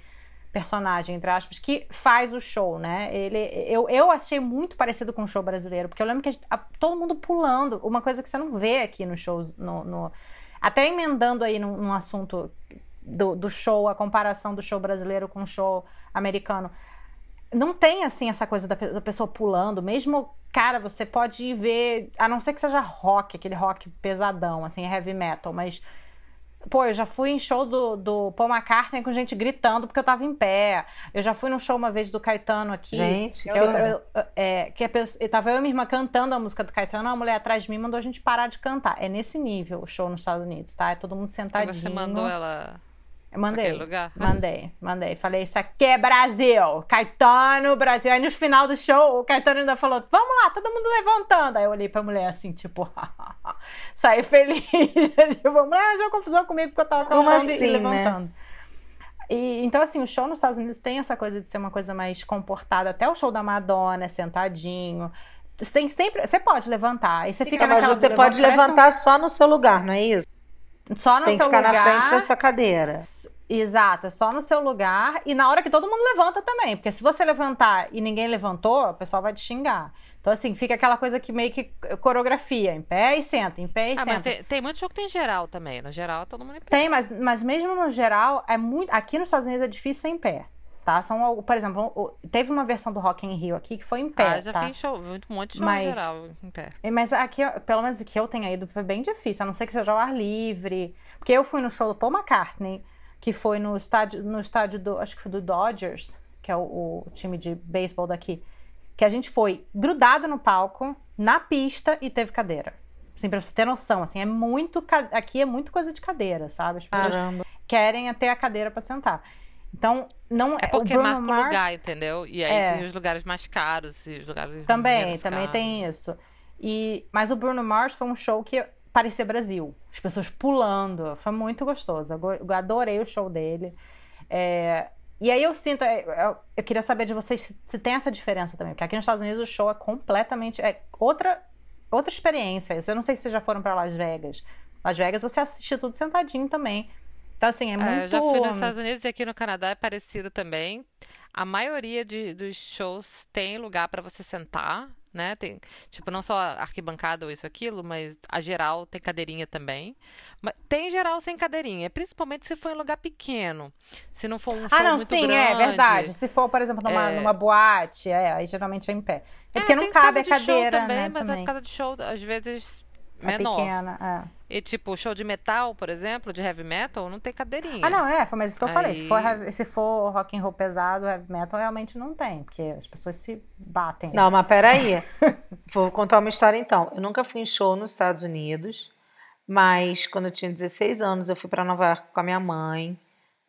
personagem, entre aspas, que faz o show, né? Ele, eu, eu achei muito parecido com o show brasileiro, porque eu lembro que gente- a- todo mundo pulando, uma coisa que você não vê aqui nos shows. No, no- até emendando aí num, num assunto do, do show, a comparação do show brasileiro com o show americano não tem assim essa coisa da, da pessoa pulando, mesmo cara, você pode ir ver, a não ser que seja rock, aquele rock pesadão, assim, heavy metal, mas pô, eu já fui em show do, do Paul McCartney com gente gritando porque eu tava em pé. Eu já fui num show uma vez do Caetano aqui. Gente, que eu, eu- eu- é, que a pessoa, e tava eu e minha irmã cantando a música do Caetano, uma mulher atrás de mim mandou a gente parar de cantar. É nesse nível o show nos Estados Unidos, tá? É todo mundo E sentadinho. você mandou ela Mandei. Lugar? Mandei, mandei. Falei, isso aqui é Brasil. Caetano, Brasil. Aí no final do show, o Caetano ainda falou: vamos lá, todo mundo levantando. Aí eu olhei pra mulher assim, tipo, saí feliz. tipo, a mulher arranjou confusão comigo porque eu tava Como cantando e- assim, e né? levantando. E, então, assim, o show nos Estados Unidos tem essa coisa de ser uma coisa mais comportada. Até o show da Madonna, é sentadinho. Você tem sempre. Você pode levantar. Aí você fica Mas naquela você pode parece um- levantar só no seu lugar, não é isso? Só no Tem que seu ficar lugar. na frente da sua cadeira. Exato, é só no seu lugar e na hora que todo mundo levanta também. Porque se você levantar e ninguém levantou, o pessoal vai te xingar. Então, assim, fica aquela coisa que meio que coreografia, em pé e senta, em pé e Ah, senta. mas tem, tem muito show que tem geral também. No geral, todo mundo em pé. Tem, mas, mas mesmo no geral, é muito. Aqui nos Estados Unidos é difícil ser em pé. Tá? São, por exemplo, teve uma versão do Rock in Rio aqui que foi em pé. ah, já tá? fiz show, muito- um monte de show Mas- geral em pé. É, Mas aqui, pelo menos que eu tenha ido, foi bem difícil, a não ser que seja ao ar livre. Porque eu fui no show do Paul McCartney, que foi no estádio, no estádio do, acho que foi do Dodgers, que é o, o time de beisebol daqui. Que a gente foi grudado no palco, na pista e teve cadeira. Assim, pra você ter noção, assim, é muito. Aqui é muito coisa de cadeira, sabe? As pessoas Caramba. querem é ter a cadeira pra sentar. Então, não É porque o Bruno marca o Mars- lugar, entendeu? E aí É. tem os lugares mais caros e os lugares Também, também caros. tem isso. E, mas o Bruno Mars foi um show que parecia Brasil. As pessoas pulando. Foi muito gostoso. Eu eu adorei o show dele. É, e aí eu sinto. é, Eu, eu queria saber de vocês se, se tem essa diferença também. Porque aqui nos Estados Unidos o show é completamente. É outra, outra experiência. Eu não sei se vocês já foram para Las Vegas. Las Vegas você assiste tudo sentadinho também. Então, assim, é muito. É, eu já fui nos Estados Unidos e aqui no Canadá é parecido também. A maioria de, dos shows tem lugar para você sentar, né? Tem, tipo, não só arquibancada ou isso aquilo, mas a geral tem cadeirinha também. Mas tem geral sem cadeirinha, principalmente se for em lugar pequeno. Se não for um show Ah, não, muito sim, grande. é verdade. Se for, por exemplo, numa, É. numa boate, é, aí geralmente é em pé. É É, porque não cabe a cadeira, também, né? mas também. a casa de show às vezes é menor. pequena. É. E tipo, show de metal, por exemplo, de heavy metal, não tem cadeirinha. Ah, não, é, foi mas isso que eu falei. Se Aí- for, se for rock and roll pesado, heavy metal, realmente não tem, porque as pessoas se batem. Não, mas peraí. Vou contar uma história então. Eu nunca fui em show nos Estados Unidos, mas quando eu tinha 16 anos, eu fui para Nova York com a minha mãe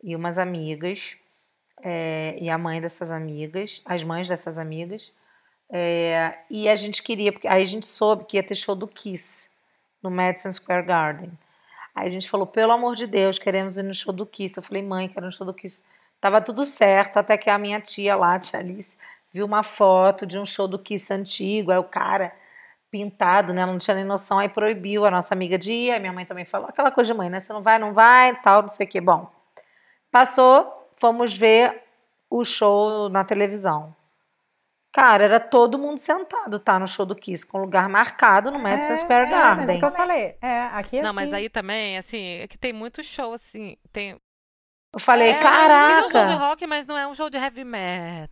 e umas amigas, é, e a mãe dessas amigas, as mães dessas amigas. É, e a gente queria, porque aí a gente soube que ia ter show do Kiss no Madison Square Garden. Aí a gente falou, pelo amor de Deus, queremos ir no show do Kiss. Eu falei, mãe, quero no show do Kiss. Tava tudo certo, até que a minha tia lá, a tia Alice, viu uma foto de um show do Kiss antigo. Aí o cara, pintado, né? Ela não tinha nem noção, aí proibiu a nossa amiga de ir. Minha mãe também falou, aquela coisa de mãe, né? Você não vai, não vai, tal, não sei o quê. Bom, passou, fomos ver o show na televisão. Cara, era todo mundo sentado, tá? No show do Kiss, com lugar marcado no Madison É, Square é, mas é Garden. o que eu falei. É, aqui Não, assim, mas aí também, assim, é que tem muito show, assim. Tem. Eu falei, é, Tem um show de caraca! rock, mas não é um show de heavy metal.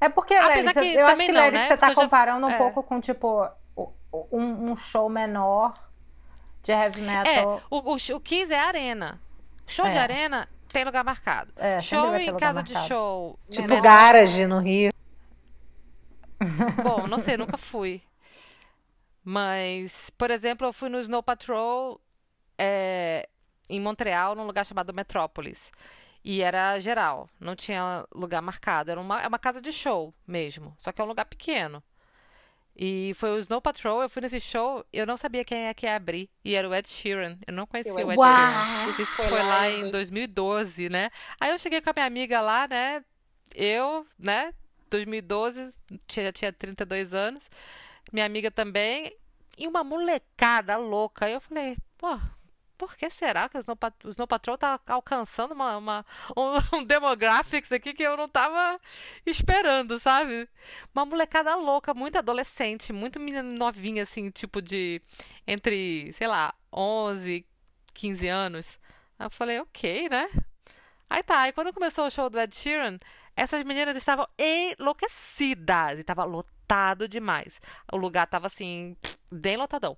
É porque, Apesar que eu acho que, não, né? que você tá Porque eu já- comparando um é. pouco com, tipo, um, um show menor de heavy É, metal. o, o, o Kiss é arena. Show de É. arena tem lugar marcado. É, show em casa de show. Tipo menor- garage no Rio. Bom, não sei, nunca fui. Mas, por exemplo, eu fui no Snow Patrol é, em Montreal, num lugar chamado Metrópolis. E era geral, não tinha lugar marcado. Era uma, é uma casa de show mesmo, só que é um lugar pequeno. E foi o Snow Patrol, eu fui nesse show, eu não sabia quem é que ia abrir. E era o Ed Sheeran. Eu não conhecia o Ed Uau! Sheeran. Isso foi lá em 2012, né? Aí eu cheguei com a minha amiga lá, né? Eu, né? 2012, tinha- já tinha 32 anos. Minha amiga também. E uma molecada louca. Aí eu falei, pô, por que será que o Snow, Pat- o Snow Patrol tá alcançando uma, uma- um, um demographics aqui que eu não tava esperando, sabe? Uma molecada louca, muito adolescente, muito menina novinha, assim, tipo de entre, sei lá, 11, 15 anos. Aí eu falei, ok, né? Aí tá, aí quando começou o show do Ed Sheeran, essas meninas estavam enlouquecidas e tava lotado demais. O lugar tava assim, bem lotadão.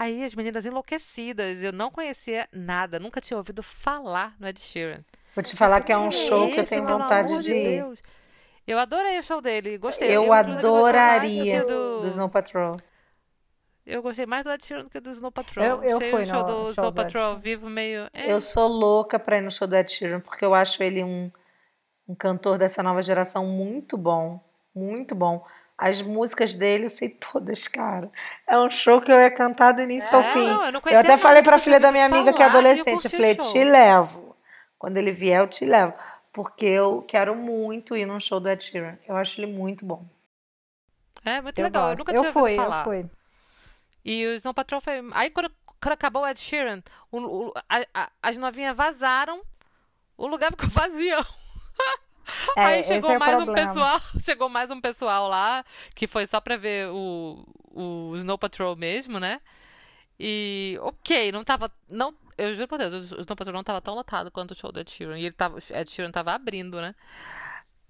Aí as meninas enlouquecidas, eu não conhecia nada, nunca tinha ouvido falar no Ed Sheeran. Vou te falar que é um show que eu tenho vontade de ir. Deus? Eu adorei o show dele, gostei. Eu do adoraria que do do... Snow Patrol. Eu gostei mais do Ed Sheeran do que do Snow Patrol. Eu- eu Achei fui o show no do show Snow do Patrol vivo meio... é. Eu sou louca pra ir no show do Ed Sheeran, porque eu acho ele um, um cantor dessa nova geração muito bom. Muito bom. As músicas dele eu sei todas, cara. É um show que eu ia cantar do início ao É, fim. não, eu não Eu até falei pra nunca filha da minha amiga que é falar, eu adolescente. Eu falei, te levo. Quando ele vier, eu te levo. Porque eu quero muito ir num show do Ed Sheeran. Eu acho ele muito bom. É, muito Eu legal. Eu gosto. nunca Eu tinha fui, ouvido eu falar. fui. E o Snow Patrol foi. Aí quando, quando acabou o Ed Sheeran, o, o- a- a- as novinhas vazaram, o lugar ficou vazio. É, Aí esse chegou é o mais um pessoal, chegou mais um pessoal lá, que foi só pra ver o, o Snow Patrol mesmo, né? E ok, não tava. Não, eu juro por Deus, o Snow Patrol não tava tão lotado quanto o show do Ed Sheeran. E ele tava, o Ed Sheeran tava abrindo, né?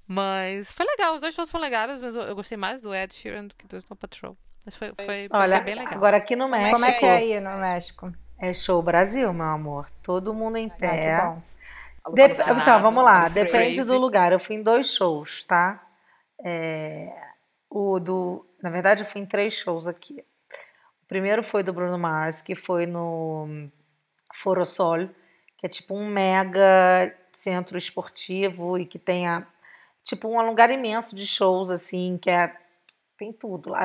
Mas foi legal, os dois shows foram legais, mas eu, eu gostei mais do Ed Sheeran do que do Snow Patrol. Mas foi, foi, Olha, foi bem legal. agora aqui no México Como é que é aí no México? é show Brasil, meu amor. Todo mundo em Ah, pé. que bom. Dep- então, vamos lá. crazy. Depende do lugar. Eu fui em dois shows, tá? É, o do, na verdade, eu fui em três shows aqui. O primeiro foi do Bruno Mars, que foi no Foro Sol, que é tipo um mega centro esportivo e que tem a, tipo um lugar imenso de shows assim, que é tem tudo lá.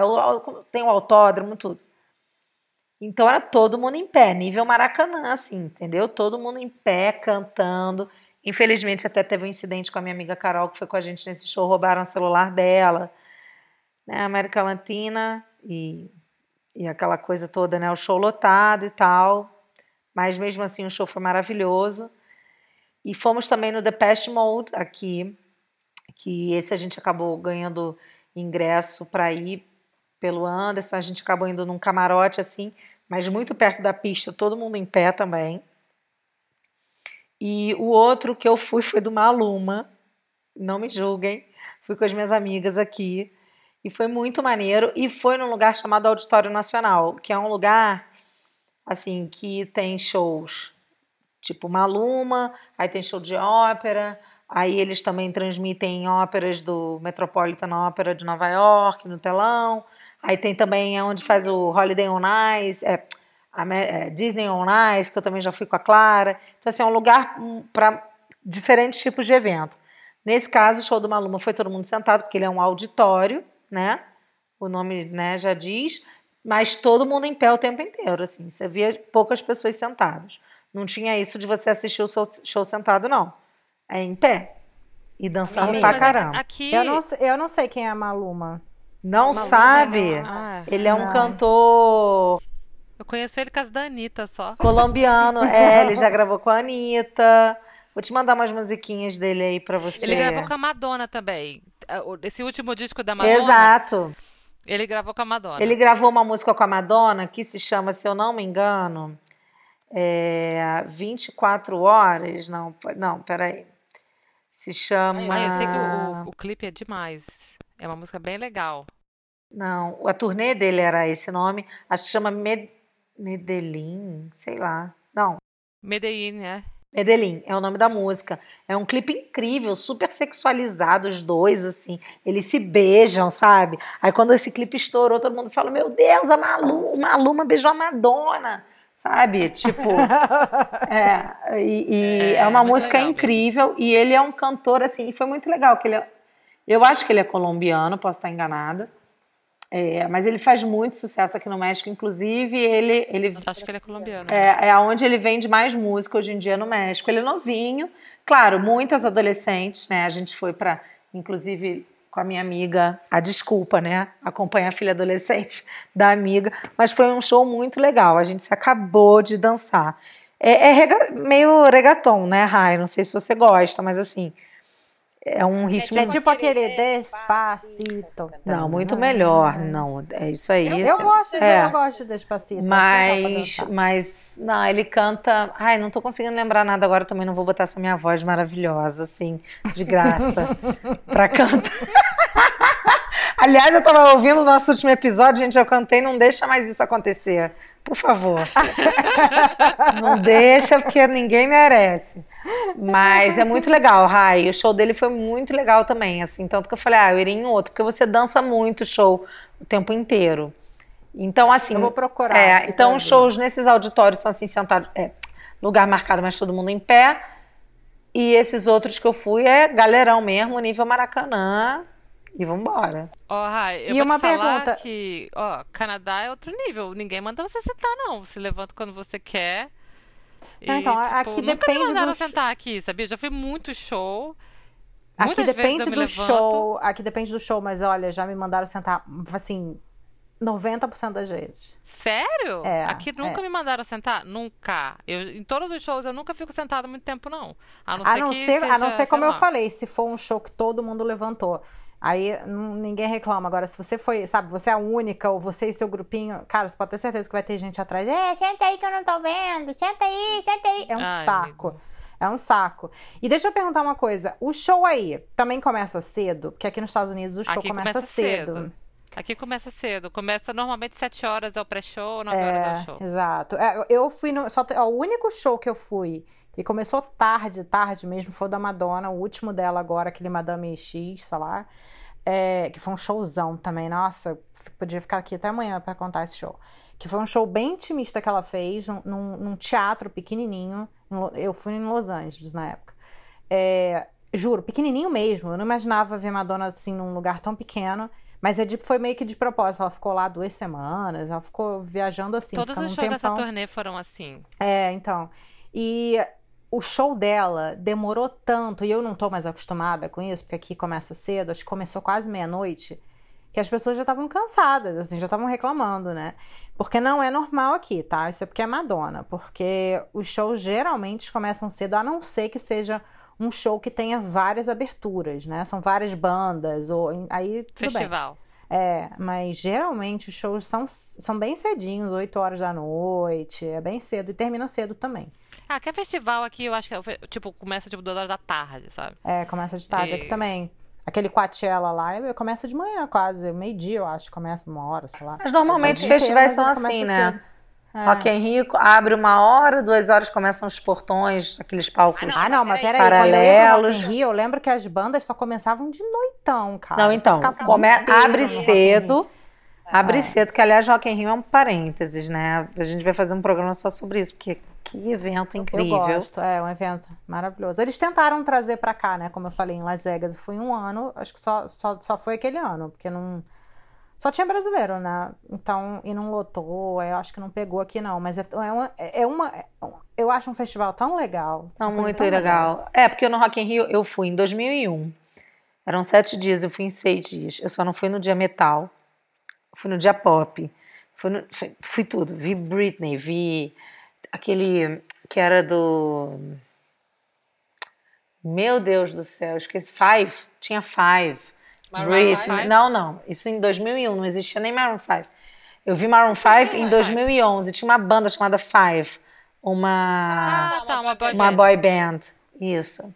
Tem o autódromo, tudo. Então era todo mundo em pé, nível Maracanã, assim, entendeu? Todo mundo em pé, cantando. Infelizmente, até teve um incidente com a minha amiga Carol, que foi com a gente nesse show, roubaram o celular dela. Né? América Latina e, e aquela coisa toda, né? O show lotado e tal. Mas mesmo assim, o show foi maravilhoso. E fomos também no Depeche Mode aqui, que esse a gente acabou ganhando ingresso para ir pelo Anderson. A gente acabou indo num camarote assim, mas muito perto da pista, todo mundo em pé também. E o outro que eu fui foi do Maluma. Não me julguem. Fui com as minhas amigas aqui. E foi muito maneiro. E foi num lugar chamado Auditório Nacional, que é um lugar, assim, que tem shows tipo Maluma, aí tem show de ópera, aí eles também transmitem óperas do Metropolitan Opera de Nova York no telão. Aí tem também onde faz o Holiday on Ice, é, é, Disney on Ice, que eu também já fui com a Clara. Então, assim, é um lugar hum, para diferentes tipos de evento. Nesse caso, o show do Maluma foi todo mundo sentado, porque ele é um auditório, né? O nome né, já diz, mas todo mundo em pé o tempo inteiro, assim. Você via poucas pessoas sentadas. Não tinha isso de você assistir o show sentado, não. É em pé. E dançando pra caramba. Aqui... Eu, não, eu não sei quem é a Maluma. Não Maluma sabe? Ah, ele é um cantor. Eu conheço ele com as da Anitta só. Colombiano. é, ele já gravou com a Anitta. Vou te mandar umas musiquinhas dele aí pra você. Ele gravou com a Madonna também. É, esse último disco da Madonna. Exato. Ele gravou com a Madonna. Ele gravou uma música com a Madonna que se chama, se eu não me engano, é 24 horas. Não, não, peraí. Se chama. Ah, eu sei que o, o, o clipe é demais. É uma música bem legal. Não, a turnê dele era esse nome. Acho que chama Med Medellín, sei lá. Não. Medellín, né? Medellín é o nome da música. É um clipe incrível, super sexualizado, os dois, assim. Eles se beijam, sabe? Aí quando esse clipe estourou, todo mundo fala: Meu Deus, a Malu, Maluma beijou a Madonna, sabe? Tipo. é, e, e é, é, uma música legal, incrível. E ele é um cantor, assim, e foi muito legal. que ele é, Eu acho que ele é colombiano, posso estar enganada. É, mas ele faz muito sucesso aqui no México, inclusive ele. ele acho que ele é colombiano. É, é onde ele vende mais música hoje em dia no México. Ele é novinho, claro, muitas adolescentes, né? A gente foi para, inclusive, com a minha amiga, a desculpa, né? Acompanhar a filha adolescente da amiga, mas foi um show muito legal. A gente se acabou de dançar. É, é rega, meio regaton, né, Rai? Não sei se você gosta, mas assim é um ritmo. É tipo aquele despacito. Não, muito melhor. Não, é isso aí. Eu, eu gosto, é. eu gosto de despacito. Mas, mas, não, ele canta. Ai, não tô conseguindo lembrar nada agora. Também não vou botar essa minha voz maravilhosa, assim, de graça, pra cantar. Aliás, eu tava ouvindo o nosso último episódio, gente, eu cantei, não deixa mais isso acontecer. Por favor. não deixa, porque ninguém merece. Mas é muito legal, Rai. O show dele foi muito legal também, assim. Tanto que eu falei, ah, eu iria em outro, porque você dança muito show o tempo inteiro. Então, assim. Eu vou procurar. É, então, os shows nesses auditórios são assim, sentados. É, lugar marcado, mas todo mundo em pé. E esses outros que eu fui é galerão mesmo, nível Maracanã. E vambora. Ó, oh, Rai, eu e vou uma pergunta... que, ó, Canadá é outro nível. Ninguém manda você sentar, não. Você levanta quando você quer. Não, então, tipo, aqui nunca depende me mandaram do... sentar aqui, sabia? Já fui muito show. Aqui depende do show. Aqui depende do show, mas olha, já me mandaram sentar, assim, 90% das vezes. Sério? É, Aqui nunca é. me mandaram sentar? Nunca. Eu, em todos os shows eu nunca fico sentada muito tempo, não. A não, a ser, não ser, seja, a não ser como eu falei, se for um show que todo mundo levantou. Aí ninguém reclama. Agora, se você foi, sabe, você é a única, ou você e seu grupinho, cara, você pode ter certeza que vai ter gente atrás. É, senta aí que eu não tô vendo, senta aí, senta aí. É um Ai, saco. Amigo. É um saco. E deixa eu perguntar uma coisa: o show aí também começa cedo? Porque aqui nos Estados Unidos o show aqui começa, começa cedo. cedo. Aqui começa cedo. Começa normalmente 7 horas é o pré-show, 9 é, horas é o show. Exato. É, eu fui no. Só, ó, o único show que eu fui e começou tarde, tarde mesmo, foi da Madonna, o último dela agora, aquele Madame X, sei lá. É, que foi um showzão também. Nossa, podia ficar aqui até amanhã para contar esse show. Que foi um show bem intimista que ela fez, num, num teatro pequenininho. Eu fui em Los Angeles na época. É, juro, pequenininho mesmo. Eu não imaginava ver Madonna assim num lugar tão pequeno. Mas é de, foi meio que de propósito. Ela ficou lá duas semanas, ela ficou viajando assim. Todos os um shows tempão. dessa turnê foram assim. É, então. E o show dela demorou tanto, e eu não tô mais acostumada com isso, porque aqui começa cedo, acho que começou quase meia-noite, que as pessoas já estavam cansadas, assim, já estavam reclamando, né? Porque não é normal aqui, tá? Isso é porque é Madonna, porque os shows geralmente começam cedo, a não ser que seja um show que tenha várias aberturas, né? São várias bandas, ou aí tudo Festival. Bem. É, mas geralmente os shows são, são bem cedinhos, 8 horas da noite, é bem cedo e termina cedo também. Ah, que é festival aqui, eu acho que é, tipo, começa tipo 2 horas da tarde, sabe? É, começa de tarde e... aqui também. Aquele Coachella lá, começa de manhã quase, meio-dia, eu acho, começa uma hora, sei lá. Mas normalmente os festivais são assim, né? Cedo. É. Rock in Rio abre uma hora, duas horas começam os portões, aqueles palcos ah, não, mas peraí, paralelos. Rock in Rio, eu lembro que as bandas só começavam de noitão, cara. Não, então, come... abre cedo, abre é. cedo, que aliás Rock in Rio é um parênteses, né? A gente vai fazer um programa só sobre isso, porque que evento incrível. Eu gosto, é um evento maravilhoso. Eles tentaram trazer para cá, né? Como eu falei, em Las Vegas, foi um ano, acho que só, só, só foi aquele ano, porque não só tinha brasileiro, né? Então, e não lotou, eu acho que não pegou aqui não, mas é, é, uma, é uma, é eu acho um festival tão legal. Não, muito legal. legal. É, porque no Rock in Rio eu fui em 2001, eram sete dias, eu fui em seis dias, eu só não fui no dia metal, fui no dia pop, fui, no, fui, fui tudo, vi Britney, vi aquele que era do... Meu Deus do céu, esqueci, Five, tinha Five, Breathe. Não, não. Isso em 2001, não existia nem Maroon 5. Eu vi Maroon 5 em 2011. Tinha uma banda chamada Five. Uma, ah, tá, uma, boy, uma boy band. Isso.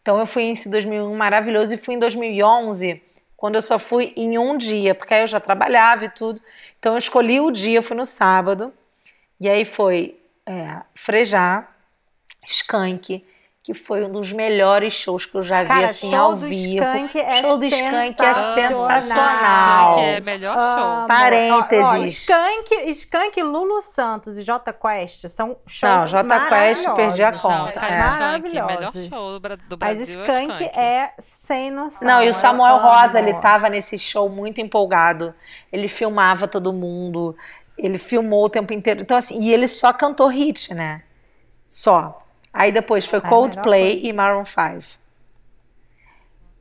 Então eu fui em 2001 maravilhoso e fui em 2011 quando eu só fui em um dia, porque aí eu já trabalhava e tudo. Então eu escolhi o dia, fui no sábado. E aí foi é, Frejá, Skank, que foi um dos melhores shows que eu já Cara, vi assim ao vivo. É show do Skank é sensacional. É melhor show. Parênteses. Ó, ó, Skank, Skank, Lulu Santos e J Quest são shows Não, J Quest perdi a conta. Não, é. Maravilhosos. Melhor show do Brasil. Mas Skank é, é sem noção. Não, e o Samuel Rosa, ele tava nesse show muito empolgado. Ele filmava todo mundo. Ele filmou o tempo inteiro. Então assim, e ele só cantou hit, né? Só. Aí depois foi Coldplay e Maroon 5.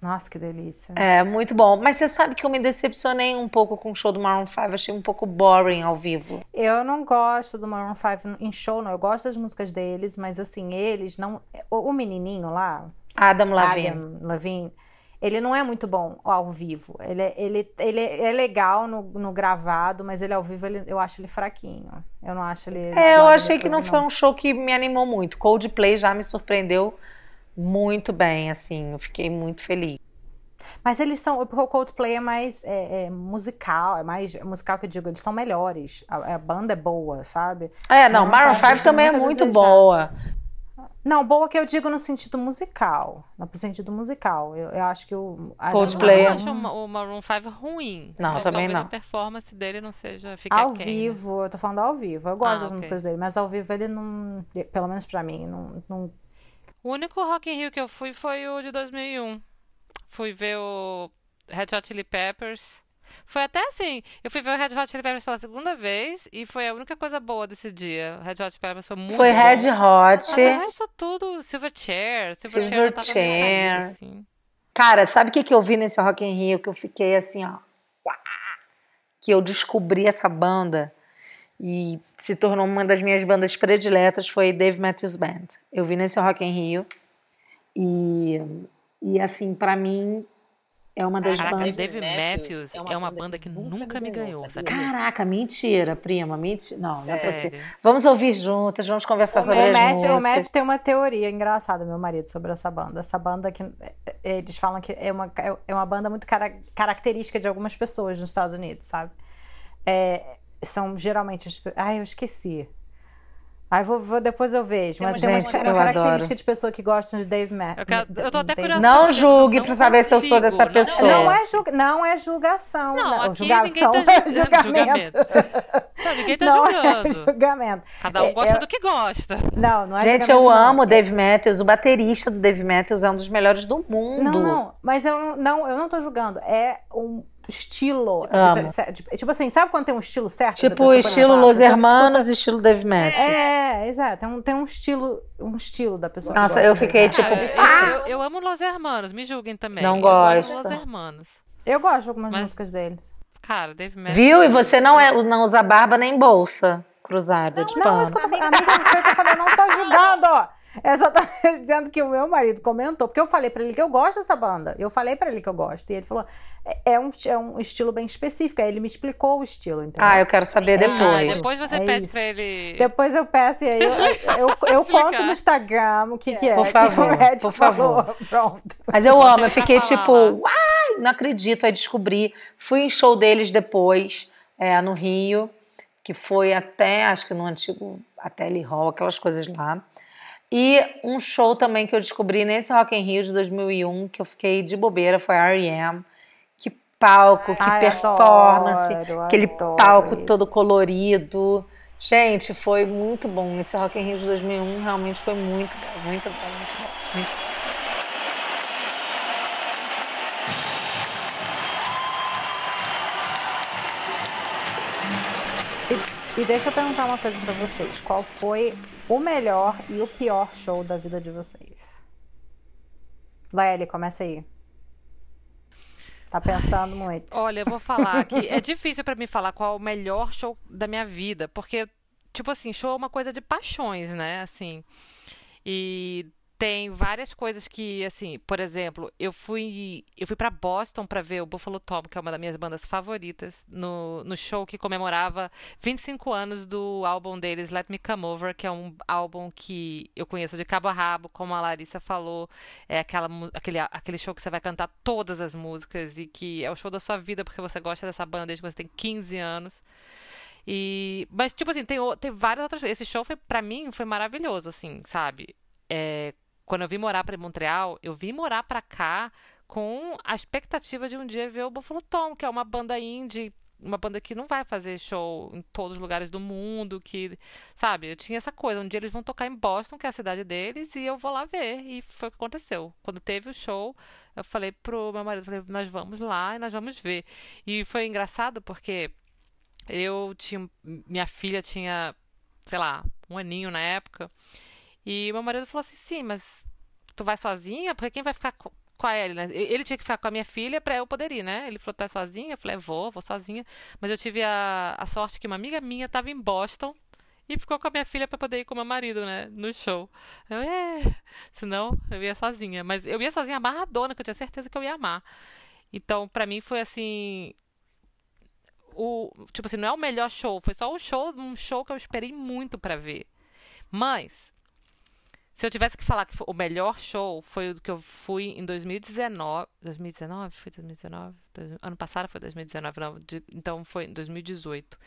Nossa, que delícia. É, muito bom. Mas você sabe que eu me decepcionei um pouco com o show do Maroon 5. Achei um pouco boring ao vivo. Eu não gosto do Maroon 5 em show, não. Eu gosto das músicas deles, mas assim, eles não. O, menininho lá. Adam Levine. Adam Levine ele não é muito bom ao vivo. Ele, é, ele, ele é legal no, no gravado, mas ele ao vivo ele, eu acho ele fraquinho. Eu não acho ele. É, eu achei que não, não foi um show que me animou muito. Coldplay já me surpreendeu muito bem, assim. Eu fiquei muito feliz. Mas eles são. Porque o Coldplay é mais é, é musical, é mais musical que eu digo, eles são melhores. A, a banda é boa, sabe? É, não, Maroon 5 também é muito boa. Não, boa que eu digo no sentido musical. No sentido musical. Eu, eu acho que o. Coldplay. Eu acho o Maroon 5 ruim. Não, também não. a performance dele não seja. Fique ao aquém, vivo, né? eu tô falando ao vivo. Eu gosto ah, das okay. músicas dele, mas ao vivo ele não. Pelo menos pra mim, não, não. O único Rock in Rio que eu fui foi o de 2001. Fui ver o Red Hot Chili Peppers. Foi até assim. Eu fui ver o Red Hot Chili Peppers pela segunda vez e foi a única coisa boa desse dia. O Red Hot Chili Peppers foi muito Foi bom. Red Hot. Mas o resto tudo, Silverchair. Silverchair Silver Chair. assim. Cara, sabe o que, que eu vi nesse Rock in Rio? Que eu fiquei assim, ó. Que eu descobri essa banda e se tornou uma das minhas bandas prediletas foi Dave Matthews Band. Eu vi nesse Rock in Rio e, e assim, para mim é uma das Caraca, bandas. Dave Matthews é uma, é uma banda, que nunca me ganhou, sabe? Caraca, mentira, prima. Mentira. Não, não é possível. Vamos ouvir juntas, vamos conversar o sobre as Matt, músicas. O Matt tem uma teoria engraçada, meu marido, sobre essa banda. Essa banda que é, é, eles falam que é uma, é uma banda muito cara, característica de algumas pessoas nos Estados Unidos, sabe? É, são geralmente. Ai, eu esqueci. Aí vou, vou, depois eu vejo. Mas tem gente, uma, uma característica adoro. de pessoa que gosta de Dave Matthews. Eu, eu tô até curiosa. Não julgue para saber se eu sou dessa pessoa. Não, é, julga, não é julgação. Não, não aqui julgação ninguém tá julgando, julgamento. Não, ninguém tá não julgando. É julgamento. Cada um é, gosta é, do que gosta. Não, não é Gente, eu amo o Dave Matthews. O baterista do Dave Matthews é um dos melhores do mundo. Não, não. Mas eu não, eu não tô julgando. É um estilo. Tipo, tipo, assim, sabe quando tem um estilo certo? Tipo estilo Los Hermanos e estilo Dave Matthews. É, exato. Tem um, tem um estilo, um estilo da pessoa. Nossa, eu fiquei tipo. Ah, eu, eu, eu, amo Los Hermanos, me julguem também. Não gosto. Eu amo Los Hermanos. Eu gosto de algumas Mas, músicas deles. Cara, Dave Matthews. Viu? E você não, é, não usa barba nem bolsa cruzada não, de não, pano. Não, isso que eu tô falando. Amiga, eu tô falando, eu não tô julgando. É exatamente dizendo que o meu marido comentou, porque eu falei para ele que eu gosto dessa banda. Eu falei para ele que eu gosto. E ele falou: é, é um, é um estilo bem específico. Aí ele me explicou o estilo. Entendeu? Ah, eu quero saber depois. Ah, depois você é pede para ele. Depois eu peço e aí eu, eu, eu, eu conto no Instagram o que, que é. Por favor, que por favor. Falou. Pronto. Mas eu amo, eu fiquei tipo, uai, não acredito. Aí descobri. Fui em show deles depois, é, no Rio, que foi até, acho que no antigo, até Lee Hall, aquelas coisas lá. E um show também que eu descobri nesse Rock in Rio de 2001, que eu fiquei de bobeira, foi R.E.M. Que palco, que Ai, performance, adoro, aquele adoro palco isso. todo colorido. Gente, foi muito bom. Esse Rock in Rio de 2001 realmente foi muito bom, muito bom, muito bom, muito bom. E deixa eu perguntar uma coisa para vocês. Qual foi o melhor e o pior show da vida de vocês? Laeli, começa aí. Tá pensando muito. Olha, eu vou falar que é difícil para mim falar qual é o melhor show da minha vida, porque tipo assim, show é uma coisa de paixões, né? Assim. E tem várias coisas que, assim, por exemplo, eu fui eu fui para Boston para ver o Buffalo Tom, que é uma das minhas bandas favoritas, no, no show que comemorava 25 anos do álbum deles, Let Me Come Over, que é um álbum que eu conheço de cabo a rabo, como a Larissa falou, é aquela, aquele, aquele show que você vai cantar todas as músicas e que é o show da sua vida porque você gosta dessa banda desde que você tem 15 anos. E, mas, tipo assim, tem, tem várias outras. Esse show foi, pra mim, foi maravilhoso, assim, sabe? É, quando eu vim morar para Montreal, eu vim morar para cá com a expectativa de um dia ver o Buffalo Tom, que é uma banda indie, uma banda que não vai fazer show em todos os lugares do mundo, que, sabe, eu tinha essa coisa, um dia eles vão tocar em Boston, que é a cidade deles, e eu vou lá ver, e foi o que aconteceu. Quando teve o show, eu falei pro meu marido, falei, nós vamos lá e nós vamos ver. E foi engraçado porque eu tinha, minha filha tinha, sei lá, um aninho na época, e meu marido falou assim: sim, mas tu vai sozinha? Porque quem vai ficar com a Ellie, né? Ele tinha que ficar com a minha filha para eu poder ir, né? Ele falou: tá sozinha? Eu falei: é, vou, vou sozinha. Mas eu tive a, a sorte que uma amiga minha estava em Boston e ficou com a minha filha para poder ir com meu marido, né? No show. Eu, é. Senão, eu ia sozinha. Mas eu ia sozinha amarradona, que eu tinha certeza que eu ia amar. Então, para mim foi assim. O, tipo assim, não é o melhor show, foi só o show, um show que eu esperei muito para ver. Mas se eu tivesse que falar que o melhor show foi o que eu fui em 2019. 2019? Foi 2019? Ano passado foi 2019, não. então foi em 2018.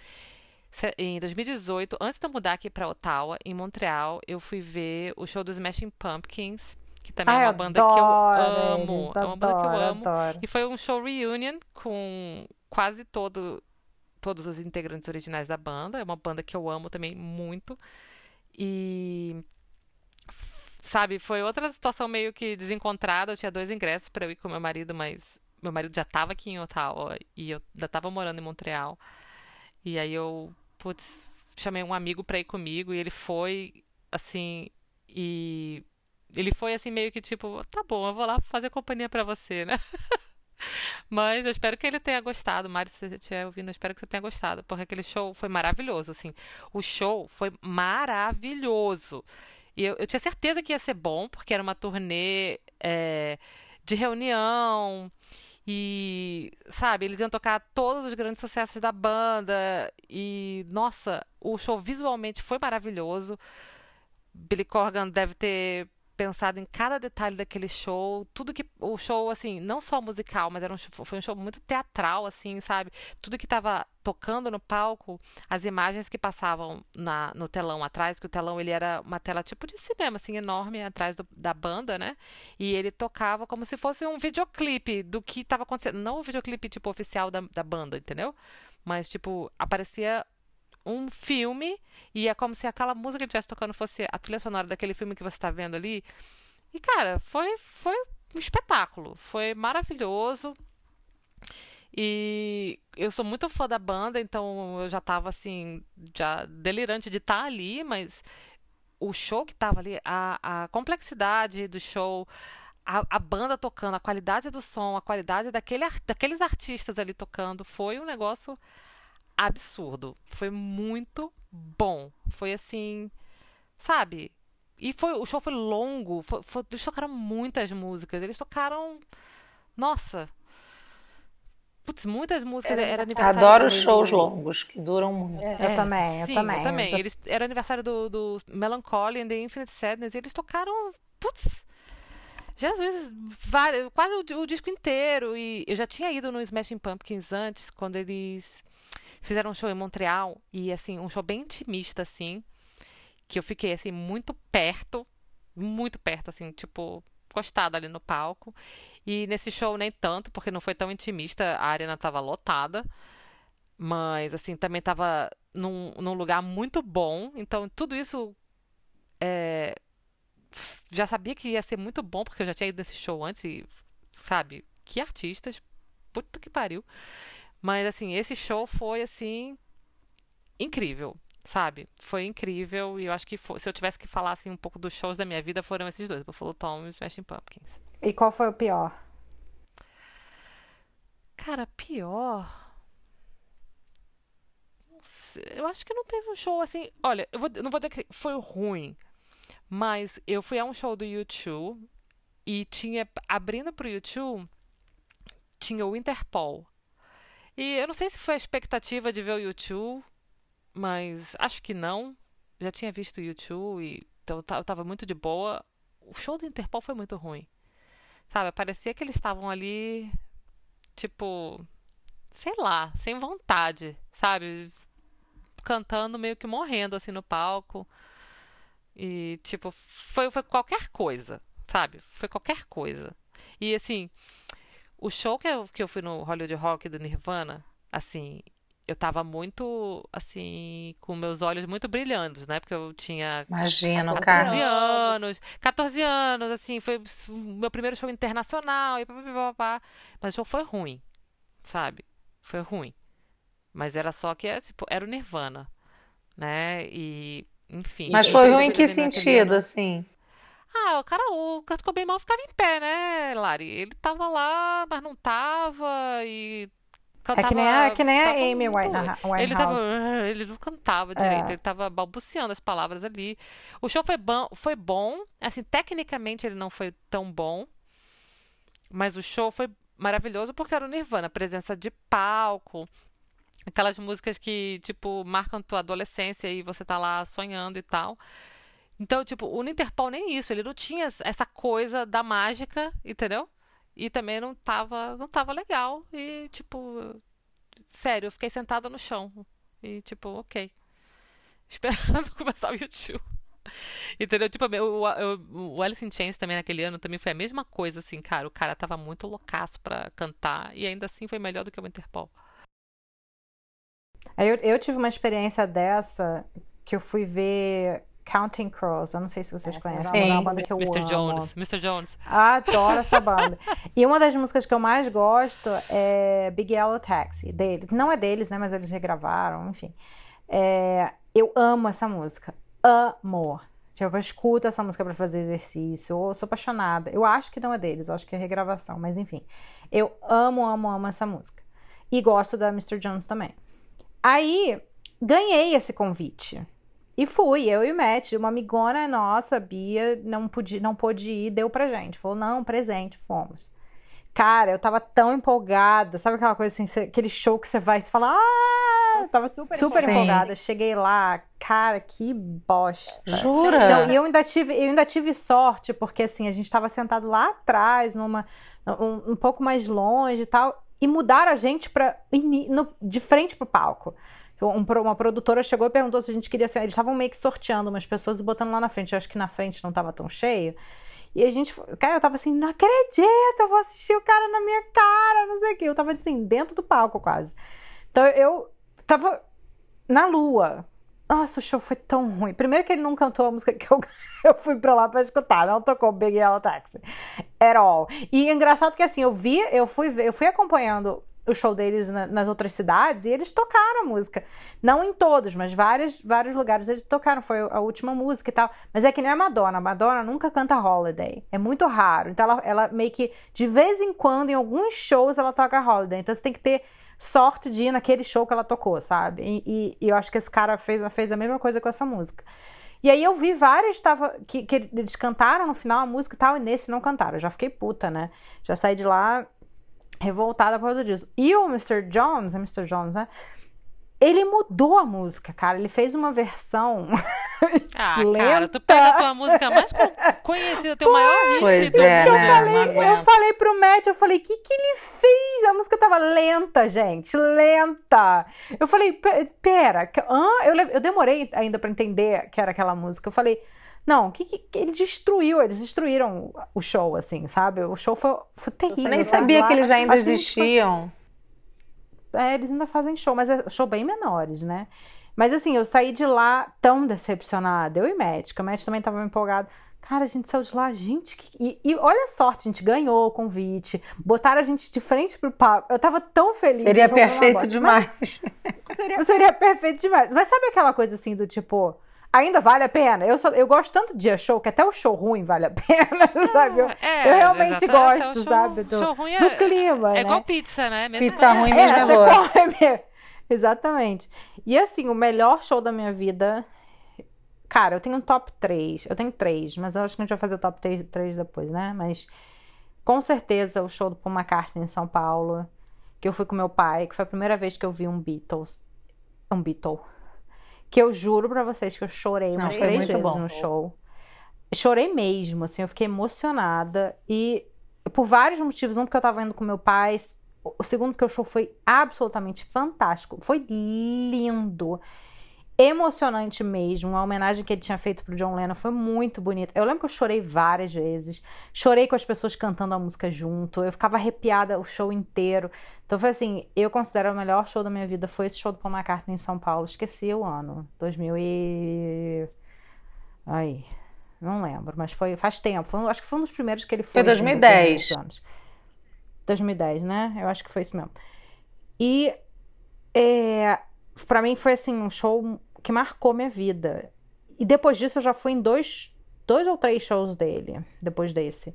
Em 2018, antes de eu mudar aqui para Ottawa, em Montreal, eu fui ver o show dos Smashing Pumpkins, que também Ai, é uma banda que eu amo. Eles, é uma banda que eu amo. Adoro. E foi um show reunion com quase todo, todos os integrantes originais da banda. É uma banda que eu amo também muito. E sabe, foi outra situação meio que desencontrada. Eu tinha dois ingressos para eu ir com meu marido, mas meu marido já estava aqui em Ottawa e eu ainda estava morando em Montreal. E aí eu, putz, chamei um amigo para ir comigo e ele foi assim e ele foi assim meio que tipo, tá bom, eu vou lá fazer companhia para você, né? Mas eu espero que ele tenha gostado. Mário, se você estiver ouvindo, eu espero que você tenha gostado, porque aquele show foi maravilhoso, assim. O show foi maravilhoso. E eu, eu tinha certeza que ia ser bom, porque era uma turnê é, de reunião. E, sabe, eles iam tocar todos os grandes sucessos da banda. E, nossa, o show visualmente foi maravilhoso. Billy Corgan deve ter pensado em cada detalhe daquele show, tudo que o show assim, não só musical, mas era um foi um show muito teatral assim, sabe? Tudo que estava tocando no palco, as imagens que passavam na, no telão atrás, que o telão ele era uma tela tipo de cinema assim enorme atrás do, da banda, né? E ele tocava como se fosse um videoclipe do que estava acontecendo, não o videoclipe tipo oficial da, da banda, entendeu? Mas tipo aparecia um filme e é como se aquela música que estivesse tocando fosse a trilha sonora daquele filme que você está vendo ali. E, cara, foi, foi um espetáculo. Foi maravilhoso. E eu sou muito fã da banda, então eu já estava assim, já delirante de estar tá ali, mas o show que estava ali, a, a complexidade do show, a, a, banda tocando, a qualidade do som, a qualidade daquele, daqueles artistas ali tocando, foi um negócio absurdo. Foi muito bom. Foi assim, sabe? e foi, o show foi longo, foi, foi, eles tocaram muitas músicas, eles tocaram. Nossa! Putz, muitas músicas. Era, era aniversário. Adoro shows do... longos, que duram muito. É, eu também, eu sim, também. Eu também. Eles, era aniversário do, do Melancholy and the Infinite Sadness e eles tocaram. Putz! Jesus, vários, quase o, o, disco inteiro. E eu já tinha ido no Smashing Pumpkins antes, quando eles fizeram um show em Montreal. E, assim, um show bem intimista, assim. Que eu fiquei, assim, muito perto. Muito perto, assim, tipo, encostada ali no palco. E nesse show nem tanto, porque não foi tão intimista. A arena estava lotada. Mas, assim, também estava num, num lugar muito bom. Então, tudo isso é, já sabia que ia ser muito bom, porque eu já tinha ido nesse show antes e, sabe, que artistas. Puta que pariu. Mas, assim, esse show foi, assim, incrível, sabe? Foi incrível e eu acho que foi, se eu tivesse que falar, assim, um pouco dos shows da minha vida, foram esses dois, Buffalo Tom e Smashing Pumpkins. E qual foi o pior? Cara, pior... Eu acho que não teve um show assim. Olha, eu, vou, não vou dizer que foi ruim, mas eu fui a um show do YouTube e tinha, abrindo pro YouTube, tinha o Interpol. E eu não sei se foi a expectativa de ver o YouTube, mas acho que não. Já tinha visto o YouTube e então eu tava muito de boa. O show do Interpol foi muito ruim. Sabe, parecia que eles estavam ali, tipo, sei lá, sem vontade, sabe? Cantando meio que morrendo assim no palco. E, tipo, foi, foi qualquer coisa, sabe? Foi qualquer coisa. E, assim, o show que eu, que eu fui no Hollywood Rock do Nirvana, assim, eu tava muito, assim, com meus olhos muito brilhando, né? Porque eu tinha. Imagino, 14 cara. anos. 14 anos, assim, foi o meu primeiro show internacional e papapá. Mas o show foi ruim, sabe? Foi ruim. Mas era só que, tipo, era o Nirvana, né? E enfim. Mas foi ruim em que sentido, assim? Ah, o cara, o Kurt Cobain mal ficava em pé, né, Lari? Ele tava lá, mas não tava e cantava... É que nem a, que nem a Amy Winehouse. Ele, tava, ele não cantava direito, é. ele tava balbuciando as palavras ali. O show foi bom, foi bom, assim, tecnicamente ele não foi tão bom, mas o show foi maravilhoso porque era o Nirvana, presença de palco, Aquelas músicas que, tipo, marcam tua adolescência e você tá lá sonhando e tal. Então, tipo, o Interpol nem isso, ele não tinha essa coisa da mágica, entendeu? E também não tava, não tava legal. E, tipo, sério, eu fiquei sentada no chão. E, tipo, ok. Esperando começar o YouTube. Entendeu? Tipo, o, o, Alice in Chains também naquele ano também foi a mesma coisa, assim, cara. O cara tava muito loucaço pra cantar e ainda assim foi melhor do que o Interpol. Eu, eu tive uma experiência dessa que eu fui ver Counting Crows. Eu não sei se vocês é, conhecem. Sim. É uma banda que eu Mr. amo. Jones. Mr. Jones. Adoro essa banda. e uma das músicas que eu mais gosto é Big Yellow Taxi, dele. Que não é deles, né? Mas eles regravaram, enfim. É, eu amo essa música. Amo. Tipo, eu escuto essa música para fazer exercício. Eu sou apaixonada. Eu acho que não é deles, eu acho que é regravação, mas enfim. Eu amo, amo, amo essa música. E gosto da Mr. Jones também. Aí, ganhei esse convite. E fui, eu e o Matt, uma amigona nossa, Bia, não, podia, não pôde ir, deu pra gente. Falou, não, presente, fomos. Cara, eu tava tão empolgada, sabe aquela coisa assim, aquele show que você vai e você fala, ah, eu tava super, super empolgada. Cheguei lá, cara, que bosta. Jura? Não, e eu ainda tive, eu ainda tive sorte, porque assim, a gente tava sentado lá atrás, numa, um, um pouco mais longe e tal e mudaram a gente para de frente pro palco. Um, uma produtora chegou e perguntou se a gente queria ser. Eles estavam meio que sorteando umas pessoas e botando lá na frente. Eu acho que na frente não estava tão cheio. E a gente. Cara, eu tava assim, não acredito, eu vou assistir o cara na minha cara, não sei o quê. Eu tava assim, dentro do palco quase. Então eu tava na lua, nossa, o show foi tão ruim. Primeiro que ele não cantou a música que eu, eu fui pra lá pra escutar, não tocou Big Yellow Taxi. At all. E engraçado que assim, eu vi, eu fui eu fui acompanhando o show deles na, nas outras cidades e eles tocaram a música. Não em todos, mas vários, vários lugares eles tocaram. Foi a última música e tal. Mas é que nem a Madonna. A Madonna nunca canta Holiday. É muito raro. Então ela, ela meio que, de vez em quando, em alguns shows, ela toca Holiday. Então você tem que ter sorte de ir naquele show que ela tocou, sabe? E, e, e, eu acho que esse cara fez, fez a mesma coisa com essa música. E aí eu vi várias tava, que, que eles cantaram no final a música e tal, e nesse não cantaram. Eu já fiquei puta, né? Já saí de lá revoltada por causa disso. E o Mr. Jones, é Mr. Jones, né? Ele mudou a música, cara. Ele fez uma versão. Ah, lenta. cara, tu pega a tua música mais co- conhecida, teu maior hit. Pois é, eu, né? falei, eu falei pro Matt, eu falei, o que, que ele fez? A música tava lenta, gente, lenta. Eu falei, "Pe- pera, hã? Eu, eu demorei ainda pra entender que era aquela música. Eu falei, não, que, que, que ele destruiu, eles destruíram o show, assim, sabe? O show foi, foi terrível. Eu nem sabia lá- que eles ainda existiam. é, eles ainda fazem show, mas é show bem menores, né? Mas assim, eu saí de lá tão decepcionada. Eu e que o Matt também tava empolgado. Cara, a gente saiu de lá, gente. Que... E, e olha a sorte, a gente ganhou o convite. Botaram a gente de frente pro palco. Eu tava tão feliz. Seria perfeito demais. Mas seria perfeito demais. Mas sabe aquela coisa assim do tipo. Ainda vale a pena? Eu, só, eu gosto tanto de dia show que até o show ruim vale a pena, sabe? Eu, É, eu realmente exato, gosto, show- sabe? Do, show ruim é- do clima. É né? igual pizza, né? Mesmo Pizza assim, ruim é- mesmo é você boa. come. Exatamente. E assim, o melhor show da minha vida. Cara, eu tenho um top 3. Eu tenho três, mas eu acho que a gente vai fazer o top 3 depois, né? Mas com certeza o show do Paul McCartney em São Paulo. Que eu fui com meu pai, que foi a primeira vez que eu vi um Beatles. Um Beatle. Que eu juro pra vocês que eu chorei Não, umas três vezes bom. no show. Chorei mesmo, assim, eu fiquei emocionada. E por vários motivos. Um, porque eu tava indo com meu pai. O segundo, porque o show foi absolutamente fantástico. Foi lindo. Emocionante mesmo. A homenagem que ele tinha feito pro John Lennon foi muito bonita. Eu lembro que eu chorei várias vezes. Chorei com as pessoas cantando a música junto. Eu ficava arrepiada o show inteiro. Então foi assim, eu considero o melhor show da minha vida foi esse show do Paul McCartney em São Paulo. Esqueci o ano. 2000 e... Aí, não lembro, mas foi faz tempo. Foi acho que foi um dos primeiros que ele foi. Foi assim, depois de 2010. muitos anos. 2010, né? Eu acho que foi isso mesmo. E é, para mim foi assim um show que marcou minha vida. E depois disso eu já fui em dois, dois ou três shows dele, depois desse.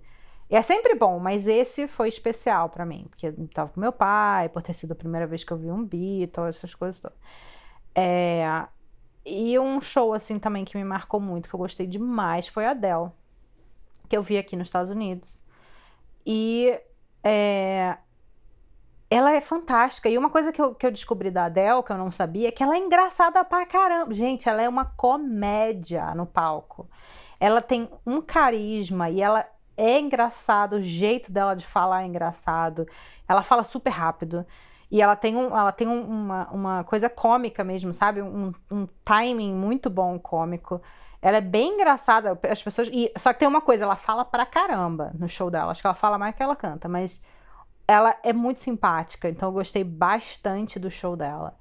E é sempre bom, mas esse foi especial pra mim, porque eu tava com meu pai, por ter sido a primeira vez que eu vi um Beatles, essas coisas todas. É, e um show assim também que me marcou muito, que eu gostei demais, foi a Adele, que eu vi aqui nos Estados Unidos. E é, ela é fantástica. E uma coisa que eu, que eu descobri da Adele, que eu não sabia, é que ela é engraçada pra caramba. Gente, ela é uma comédia no palco. Ela tem um carisma e ela é engraçada, o jeito dela de falar é engraçado. Ela fala super rápido. E ela tem, um, ela tem um- uma, uma coisa cômica mesmo, sabe? Um, um timing muito bom cômico. Ela é bem engraçada. As pessoas. E, só que tem uma coisa, ela fala pra caramba no show dela. Acho que ela fala mais que ela canta, mas ela é muito simpática, então eu gostei bastante do show dela.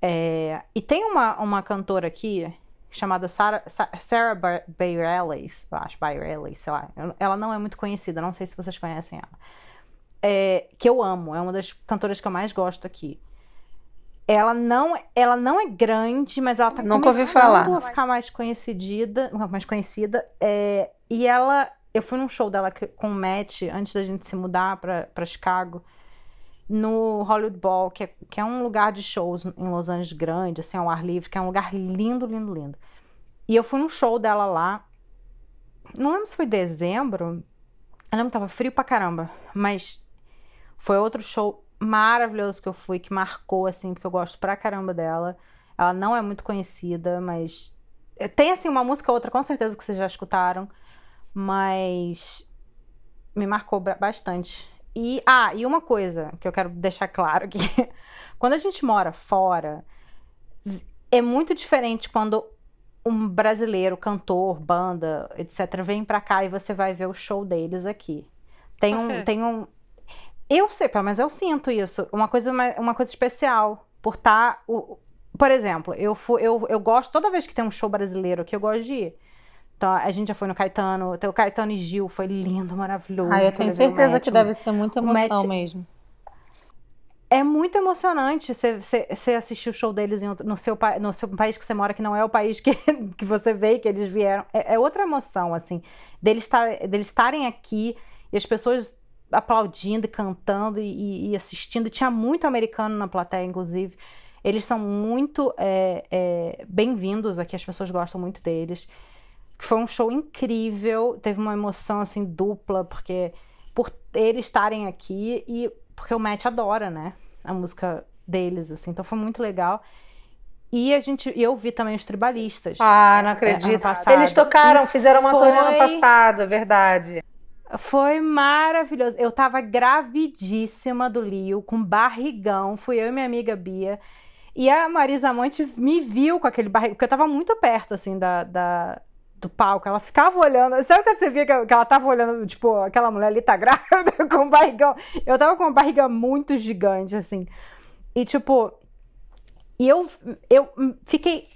É, e tem uma, uma cantora aqui chamada Sarah, Sa- Sarah Ba- Bareilles, eu acho, Bareilles, sei lá. Ela não é muito conhecida, não sei se vocês conhecem ela. É, que eu amo, é uma das cantoras que eu mais gosto aqui. Ela não, ela não é grande, mas ela tá Nunca começando falar. a ficar mais conhecida, mais conhecida. é, e ela, eu fui num show dela com o Matt antes da gente se mudar pra Chicago, no Hollywood Bowl, que é, que é um lugar de shows em Los Angeles grande, assim, ao ar livre, que é um lugar lindo, lindo, lindo. E eu fui num show dela lá. Não lembro se foi dezembro. Eu lembro que tava frio pra caramba. Mas foi outro show maravilhoso que eu fui, que marcou, assim, porque eu gosto pra caramba dela. Ela não é muito conhecida, mas. Tem, assim, uma música ou outra, com certeza, que vocês já escutaram. Mas. Me marcou ba- bastante. E. Ah, e uma coisa que eu quero deixar claro que quando a gente mora fora, é muito diferente quando um brasileiro, cantor, banda, etc., vem pra cá e você vai ver o show deles aqui. Tem um, tem um. Eu sei, pelo menos eu sinto isso. Uma coisa, ma- uma coisa especial. Por estar. o- por exemplo, eu, fui, eu, eu gosto, toda vez que tem um show brasileiro aqui, eu gosto de ir. Então, a gente já foi no Caetano, tem o Caetano e Gil, foi lindo, maravilhoso. Ah, eu tenho certeza que deve ser muita emoção Matt- mesmo. é muito emocionante você, assistir o show deles outro- no, seu, no seu país que você mora, que não é o país que, que você vê que eles vieram. É, é outra emoção, assim, deles estar- deles estarem aqui e as pessoas aplaudindo e cantando e, e- e assistindo. Tinha muito americano na plateia, inclusive. Eles são muito é, é, bem-vindos aqui, as pessoas gostam muito deles. Foi um show incrível, teve uma emoção assim dupla, porque por eles estarem aqui e porque o Matt adora, né? A música deles, assim. Então foi muito legal. E a gente, eu vi também os tribalistas. Ah, não acredito. É, Eles tocaram, fizeram uma foi... turnê ano passado, é verdade. Foi maravilhoso. Eu tava gravidíssima do Lio, com barrigão. Fui eu e minha amiga Bia. E a Marisa Monte me viu com aquele barrigão, porque eu tava muito perto, assim, da, da do palco. Ela ficava olhando. Sabe que você via que, que ela tava olhando, tipo, aquela mulher ali tá grávida com barrigão? Eu tava com uma barriga muito gigante, assim. E, tipo, e eu, eu fiquei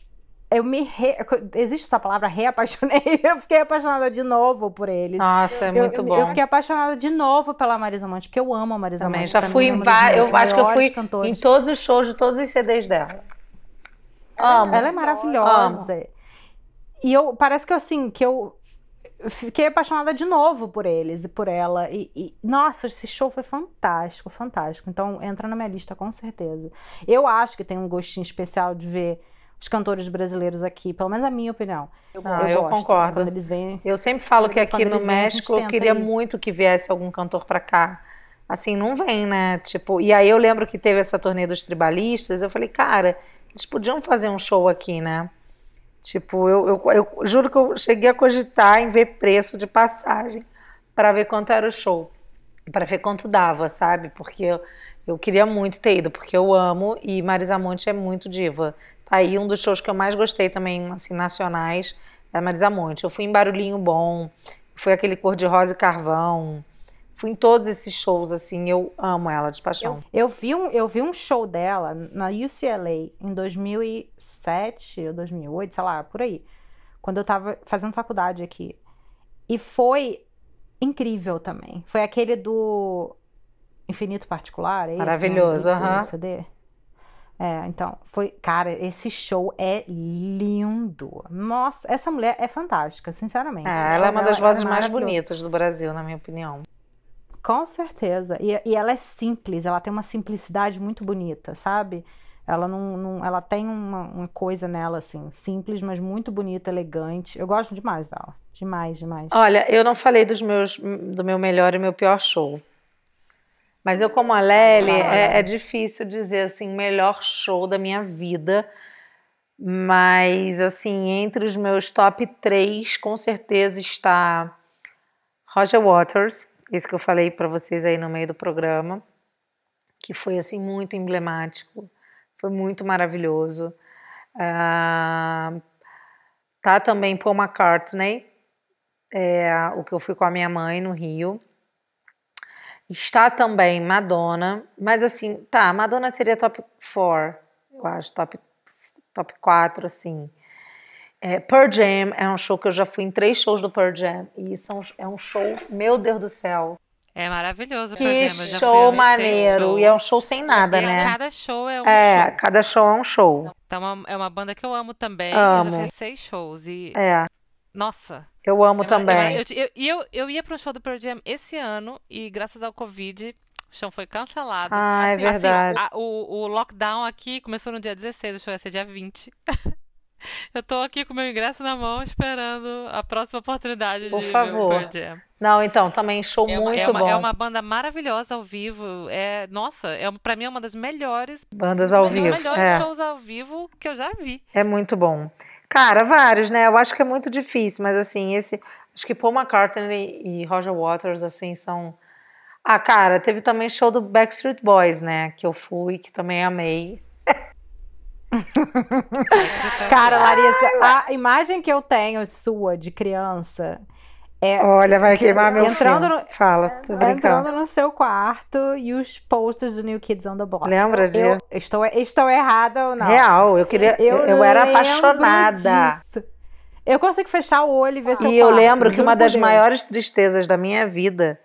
eu me re... existe essa palavra reapaixonei eu fiquei apaixonada de novo por eles nossa é muito eu, bom eu fiquei apaixonada de novo pela Marisa Monte porque eu amo a Marisa também Monte já fui em vários eu acho que eu fui cantores. em todos os shows de todos os CDs dela amo ela é maravilhosa amo. E eu parece que eu assim que eu fiquei apaixonada de novo por eles e por ela. E, e, nossa, esse show foi fantástico, fantástico. Então entra na minha lista com certeza. Eu acho que tem um gostinho especial de ver os cantores brasileiros aqui, pelo menos a minha opinião. Ah, eu, eu gosto, concordo. Quando eles vêm, eu sempre falo que aqui no México eu queria muito que viesse algum cantor para cá. Assim, não vem, né? Tipo, e aí eu lembro que teve essa turnê dos tribalistas, eu falei, cara, eles podiam fazer um show aqui, né? Tipo, eu, eu, eu juro que eu cheguei a cogitar em ver preço de passagem para ver quanto era o show, para ver quanto dava, sabe? Porque eu, eu queria muito ter ido, porque eu amo e Marisa Monte é muito diva. Tá aí um dos shows que eu mais gostei também, assim, nacionais, é Marisa Monte. Eu fui em Barulhinho Bom, foi aquele Cor de Rosa e Carvão. Fui em todos esses shows, assim, eu amo ela de paixão. Eu, eu, vi, um, eu vi um show dela na UCLA em 2007 ou 2008, sei lá, por aí. Quando eu tava fazendo faculdade aqui. E foi incrível também. Foi aquele do Infinito Particular, é Maravilhoso, aham. CD? É, então, foi. Cara, esse show é lindo. Nossa, essa mulher é fantástica, sinceramente. É, ela é uma das vozes é mais bonitas do Brasil, na minha opinião. Com certeza. E, e, ela é simples, ela tem uma simplicidade muito bonita, sabe? Ela não, não ela tem uma, uma, coisa nela assim, simples, mas muito bonita, elegante. Eu gosto demais dela, demais, demais. Olha, eu não falei dos meus, do meu melhor e meu pior show. Mas eu, como a Lely, ah, é, é difícil dizer assim, melhor show da minha vida. Mas, assim, entre os meus top 3, com certeza está Roger Waters, isso que eu falei para vocês aí no meio do programa, que foi assim muito emblemático, foi muito maravilhoso. Uh, tá também Paul McCartney, é, o que eu fui com a minha mãe no Rio. Está também Madonna, mas assim, tá, Madonna seria top 4, eu acho, top, top 4, assim. É, Pearl Jam é um show que eu já fui em três shows do Pearl Jam. E são, é um show, meu Deus do céu. É maravilhoso. Que Jam, show maneiro. E é um show sem nada, e né? Cada show é um é, show. cada show é um show. Então é uma banda que eu amo também. Amo. Eu já fiz seis shows. E... É. Nossa. Eu amo é também. E eu, eu, eu, ia pro show do Pearl Jam esse ano e graças ao Covid o show foi cancelado. Ah, é assim, verdade. A, o, o lockdown aqui começou no dia 16, o show ia ser dia 20. Eu tô aqui com meu ingresso na mão esperando a próxima oportunidade Por de favor. Não, então, também show é muito é uma, bom. É uma banda maravilhosa ao vivo. É, nossa, é para mim é uma das melhores bandas ao vivo. Dos melhores é. shows ao vivo que eu já vi. É muito bom. Cara, vários, né? Eu acho que é muito difícil, mas assim, esse acho que Paul McCartney e Roger Waters assim são Ah, cara, teve também show do Backstreet Boys, né, que eu fui, que também amei. Cara, Larissa, a imagem que eu tenho sua de criança é. Olha, vai queimar meu entrando filme. No, Fala, tô brincando. Entrando no seu quarto e os posters do New Kids on the Block. Lembra disso? Estou, estou errada ou não? Real, eu queria. Eu, eu era apaixonada. Disso. Eu consigo fechar o olho e ver seu E eu lembro que uma das Deus. maiores tristezas da minha vida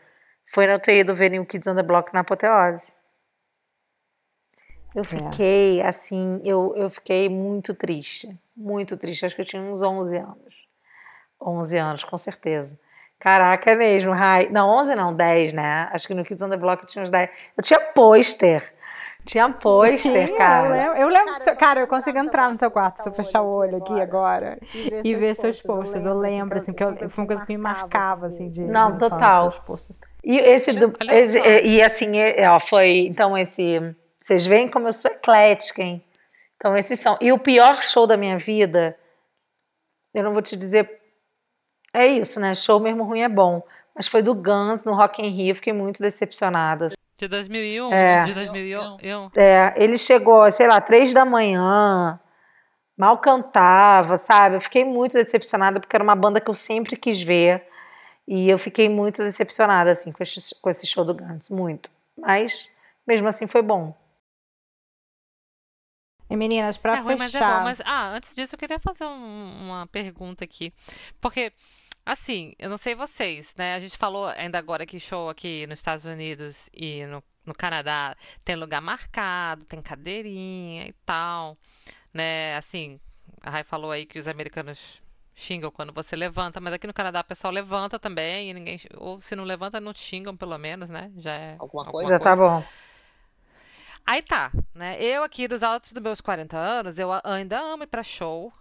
foi não ter ido ver New Kids on the Block na apoteose. Eu é. fiquei, é. assim, eu, eu fiquei muito triste. Muito triste. Acho que eu tinha uns 11 anos. 11 anos, com certeza. Caraca, é mesmo, Rai. Não, 11 não, 10, né? Acho que no Kids on the Block eu tinha uns 10. Eu tinha pôster Tinha pôster, Tinha, cara. Eu lembro, eu lembro seu- cara, eu consigo entrar no seu quarto se eu fechar o olho aqui agora e ver seus posters. Eu lembro, assim, porque eu- foi uma coisa que me marcava, assim, de. Não, de total. E esse do. Esse- e, e assim, é- ó, foi. Então, esse. Vocês veem como eu sou eclética, hein? Então, esses são. E o pior show da minha vida, eu não vou te dizer. É isso, né? Show mesmo ruim é bom. Mas foi do Guns no Rock in Rio, fiquei muito decepcionada. De 2001, É. de 2001. eu- É, ele chegou, sei lá, três da manhã, mal cantava, sabe? Eu fiquei muito decepcionada porque era uma banda que eu sempre quis ver. E eu fiquei muito decepcionada, assim, com esse, com esse show do Guns, muito. Mas, mesmo assim, foi bom. E meninas, pra é ruim, mas é fechar. bom. Mas, ah, antes disso, eu queria fazer um- uma pergunta aqui. Porque, assim, eu não sei vocês, né? A gente falou ainda agora que show aqui nos Estados Unidos e no, no Canadá tem lugar marcado, tem cadeirinha e tal, né? Assim, a Rai falou aí que os americanos xingam quando você levanta, mas aqui no Canadá o pessoal levanta também e ninguém... Ou se não levanta, não xingam, pelo menos, né? Já é Alguma coisa? Já tá bom. Aí tá, né? Eu aqui dos altos dos meus 40 anos, eu ainda amo ir pra show.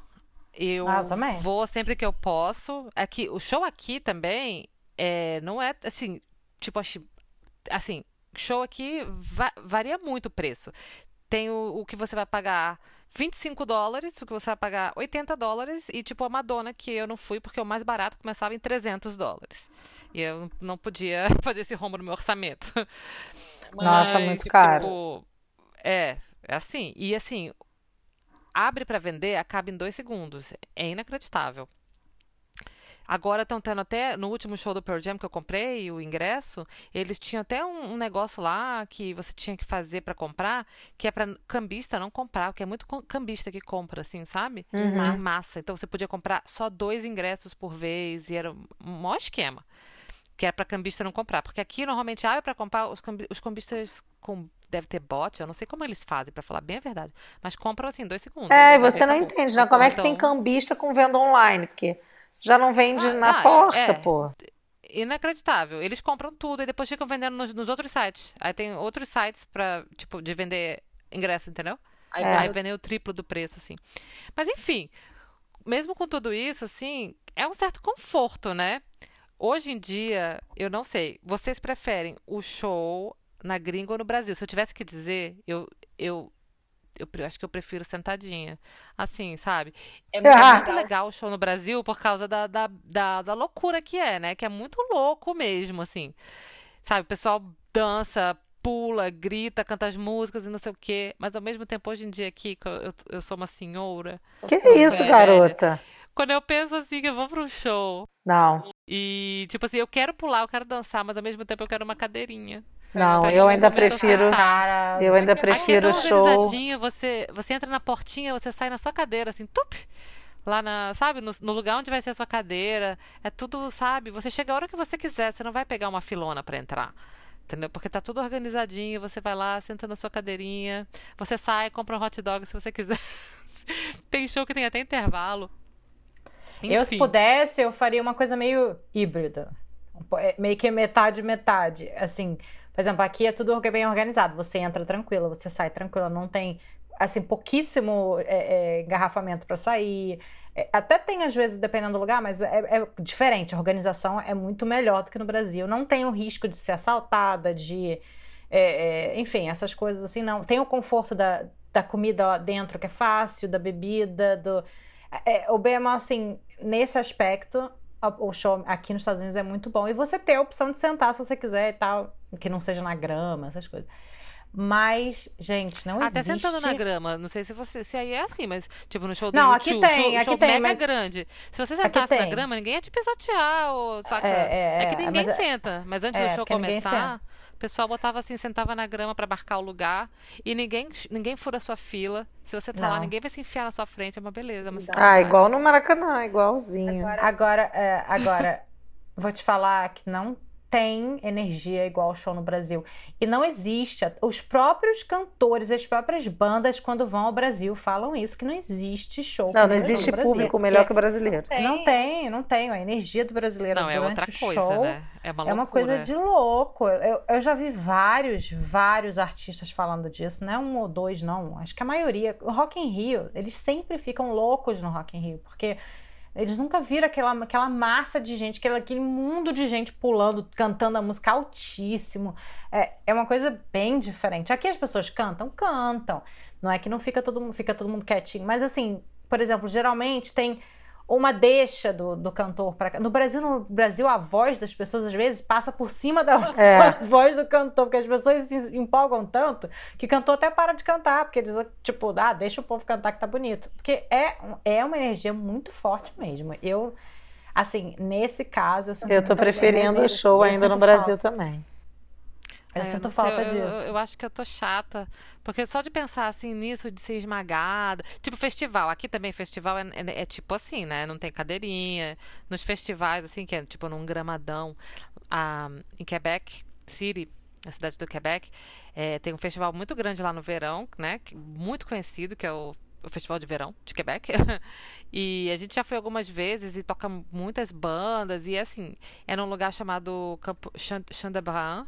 Eu Ah, eu também. vou sempre que eu posso. Aqui, o show aqui também é, não é assim, tipo, assim, show aqui va- varia muito o preço. Tem o, o que você vai pagar 25 dólares, o que você vai pagar 80 dólares, e tipo a Madonna, que eu não fui porque o mais barato começava em 300 dólares. E eu não podia fazer esse rombo no meu orçamento. Nossa, Mas, muito caro. Tipo, é, é assim. E assim, abre pra vender, acaba em dois segundos. É inacreditável. Agora estão tendo até, no último show do Pearl Jam que eu comprei, o ingresso, eles tinham até um, um negócio lá que você tinha que fazer pra comprar, que é pra cambista não comprar, porque é muito cambista que compra, assim, sabe? Uhum. Em massa. Então você podia comprar só dois ingressos por vez, e era um maior esquema. Que era pra cambista não comprar. Porque aqui normalmente abre pra comprar, os, cambi- os cambistas com, deve ter bot, eu não sei como eles fazem, pra falar bem a verdade. Mas compram assim, dois segundos. É, e Eles você não acabou. entende, né? Como é que tem Então- cambista com venda online? Porque já não vende Ah, na ah, porta, é. pô. Inacreditável. Eles compram tudo e depois ficam vendendo nos, nos outros sites. Aí tem outros sites pra, tipo, de vender ingresso, entendeu? Aí É. Aí vendem o triplo do preço, assim. Mas enfim, mesmo com tudo isso, assim, é um certo conforto, né? Hoje em dia, eu não sei. Vocês preferem o show na gringa ou no Brasil? Se eu tivesse que dizer, eu, eu, eu pre- acho que eu prefiro sentadinha. Assim, sabe? é É muito legal o show no Brasil por causa da, da, da, da loucura que é, né? Que é muito louco mesmo, assim. Sabe, o pessoal dança, pula, grita, canta as músicas e não sei o quê. Mas ao mesmo tempo, hoje em dia aqui, eu, eu, eu sou uma senhora, Que isso, É, garota? quando eu penso assim que eu vou pra um show Não, e, tipo assim, eu quero pular, eu quero dançar, mas ao mesmo tempo eu quero uma cadeirinha. Não, Pra eu ainda eu prefiro. Eu ainda é prefiro o show. organizadinho, você, você entra na portinha, você sai na sua cadeira, assim, tup, lá na, sabe, no, no lugar onde vai ser a sua cadeira. É tudo, sabe, você chega a hora que você quiser, você não vai pegar uma filona pra entrar. Entendeu? Porque tá tudo organizadinho, você vai lá, senta na sua cadeirinha, você sai, compra um hot dog se você quiser. tem show que tem até intervalo. Eu, se Enfim. pudesse, eu faria uma coisa meio híbrida. É, Meio que metade, metade. Assim, por exemplo, aqui é tudo bem organizado. Você entra tranquila, você sai tranquila. Não tem, assim, pouquíssimo é, é, engarrafamento para sair. É, até tem, às vezes, dependendo do lugar, mas é, é diferente. A organização é muito melhor do que no Brasil. Não tem o risco de ser assaltada, de... é, é, enfim, essas coisas assim, não. Tem o conforto da, da comida lá dentro, que é fácil, da bebida, do... O BMA, assim, nesse aspecto, o show aqui nos Estados Unidos é muito bom. E você ter a opção de sentar se você quiser e tal, que não seja na grama, essas coisas. Mas, gente, não Até existe... sentando na grama, não sei se você se aí é assim, mas tipo no show do Não, aqui YouTube, tem, show, aqui show tem, mega mas- grande. Se você Aqui sentasse na grama, ninguém ia te pisotear, ou, saca? É, é, que é, ninguém mas- senta. Mas antes é, do show porque ninguém começar, o pessoal botava assim, sentava na grama pra marcar o lugar e ninguém ninguém fura a sua fila. Se você tá lá, Não. ninguém vai se enfiar na sua frente, é uma beleza, é uma Ah, igual no Maracanã, igualzinho. Agora, é, agora, vou te falar que não tem energia igual o show no Brasil. E não existe. Os próprios cantores, as próprias bandas, quando vão ao Brasil, falam isso, que não existe show. Não, não existe público melhor que o brasileiro. Tem. Não tem, não tem. A energia do brasileiro não, é outra coisa, show né? É uma, é uma coisa de louco. Eu, eu já vi vários, vários artistas falando disso. Não é um ou dois, não. Acho que a maioria. O Rock in Rio, eles sempre ficam loucos no Rock in Rio, porque eles nunca viram aquela, aquela massa de gente, aquele, aquele mundo de gente pulando, cantando a música altíssimo. É, é uma coisa bem diferente. Aqui as pessoas cantam, cantam. Não é que não fica todo fica todo mundo quietinho. Mas assim, por exemplo, geralmente tem uma deixa do, do cantor para no Brasil no Brasil a voz das pessoas às vezes passa por cima da é. voz do cantor porque as pessoas se empolgam tanto que o cantor até para de cantar porque eles tipo ah deixa o povo cantar que tá bonito. Porque é é uma energia muito forte mesmo. Eu assim nesse caso eu, eu tô preferindo o show ainda no Brasil falta. também eu é, sinto falta eu, disso. Eu, eu, acho que eu tô chata. Porque só de pensar assim nisso, de ser esmagada. Tipo, festival. Aqui também, festival é, é, é, tipo assim, né? Não tem cadeirinha. Nos festivais, assim, que é tipo num gramadão. Ah, em Quebec City, na cidade do Quebec, é, tem um festival muito grande lá no verão, né? Muito conhecido, que é o o Festival de Verão de Quebec. e a gente já foi algumas vezes e toca muitas bandas. E assim, é num lugar chamado Campo Chandebrun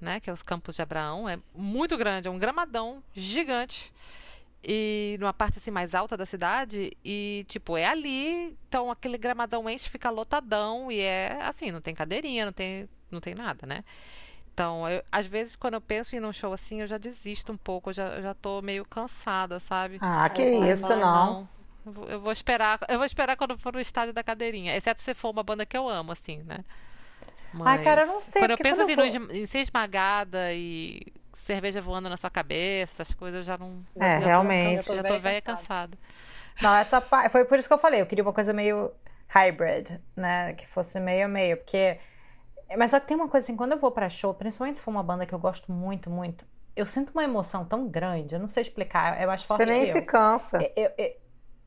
né, que é os Campos de Abraão, é muito grande, é um gramadão gigante e numa parte assim mais alta da cidade e tipo é ali, então aquele gramadão enche, fica lotadão e é assim, não tem cadeirinha, não tem não tem nada, né? Então, eu, às vezes, quando eu penso em ir num show assim, eu já desisto um pouco, eu já, eu já tô meio cansada, sabe? Ah, que isso, não. não. Eu vou esperar, eu vou esperar quando for no estádio da cadeirinha, exceto se for uma banda que eu amo, assim, né? Mas Ai, cara, eu não sei. Quando eu penso assim, vou... em ser esmagada e cerveja voando na sua cabeça, essas coisas eu já não. É, já realmente. Tô, já tô velha cansada. Não, essa foi por isso que eu falei, eu queria uma coisa meio hybrid, né? Que fosse meio meio, porque. Mas só que tem uma coisa assim, quando eu vou pra show, principalmente se for uma banda que eu gosto muito, muito, eu sinto uma emoção tão grande, eu não sei explicar, é mais forte Você nem se cansa. Eu, eu,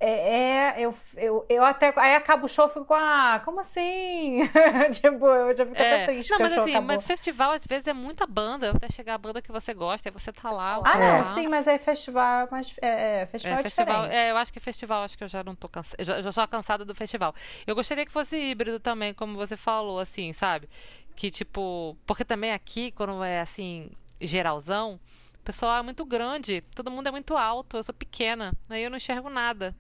é, é, eu, eu, eu até. Aí acaba o show e fico, ah, como assim? tipo, eu já fico é. até triste. Não, mas assim, acabou. mas festival às vezes é muita banda, até chegar a banda que você gosta, aí você tá lá. Ah, não, sim, mas aí festival, mas é, festival é, é festival, é, eu acho que festival, acho que eu já não tô cansada. Já, já sou cansada do festival. Eu gostaria que fosse híbrido também, como você falou, assim, sabe? Que tipo. Porque também aqui, quando é assim, geralzão, o pessoal é muito grande, todo mundo é muito alto, eu sou pequena, aí eu não enxergo nada.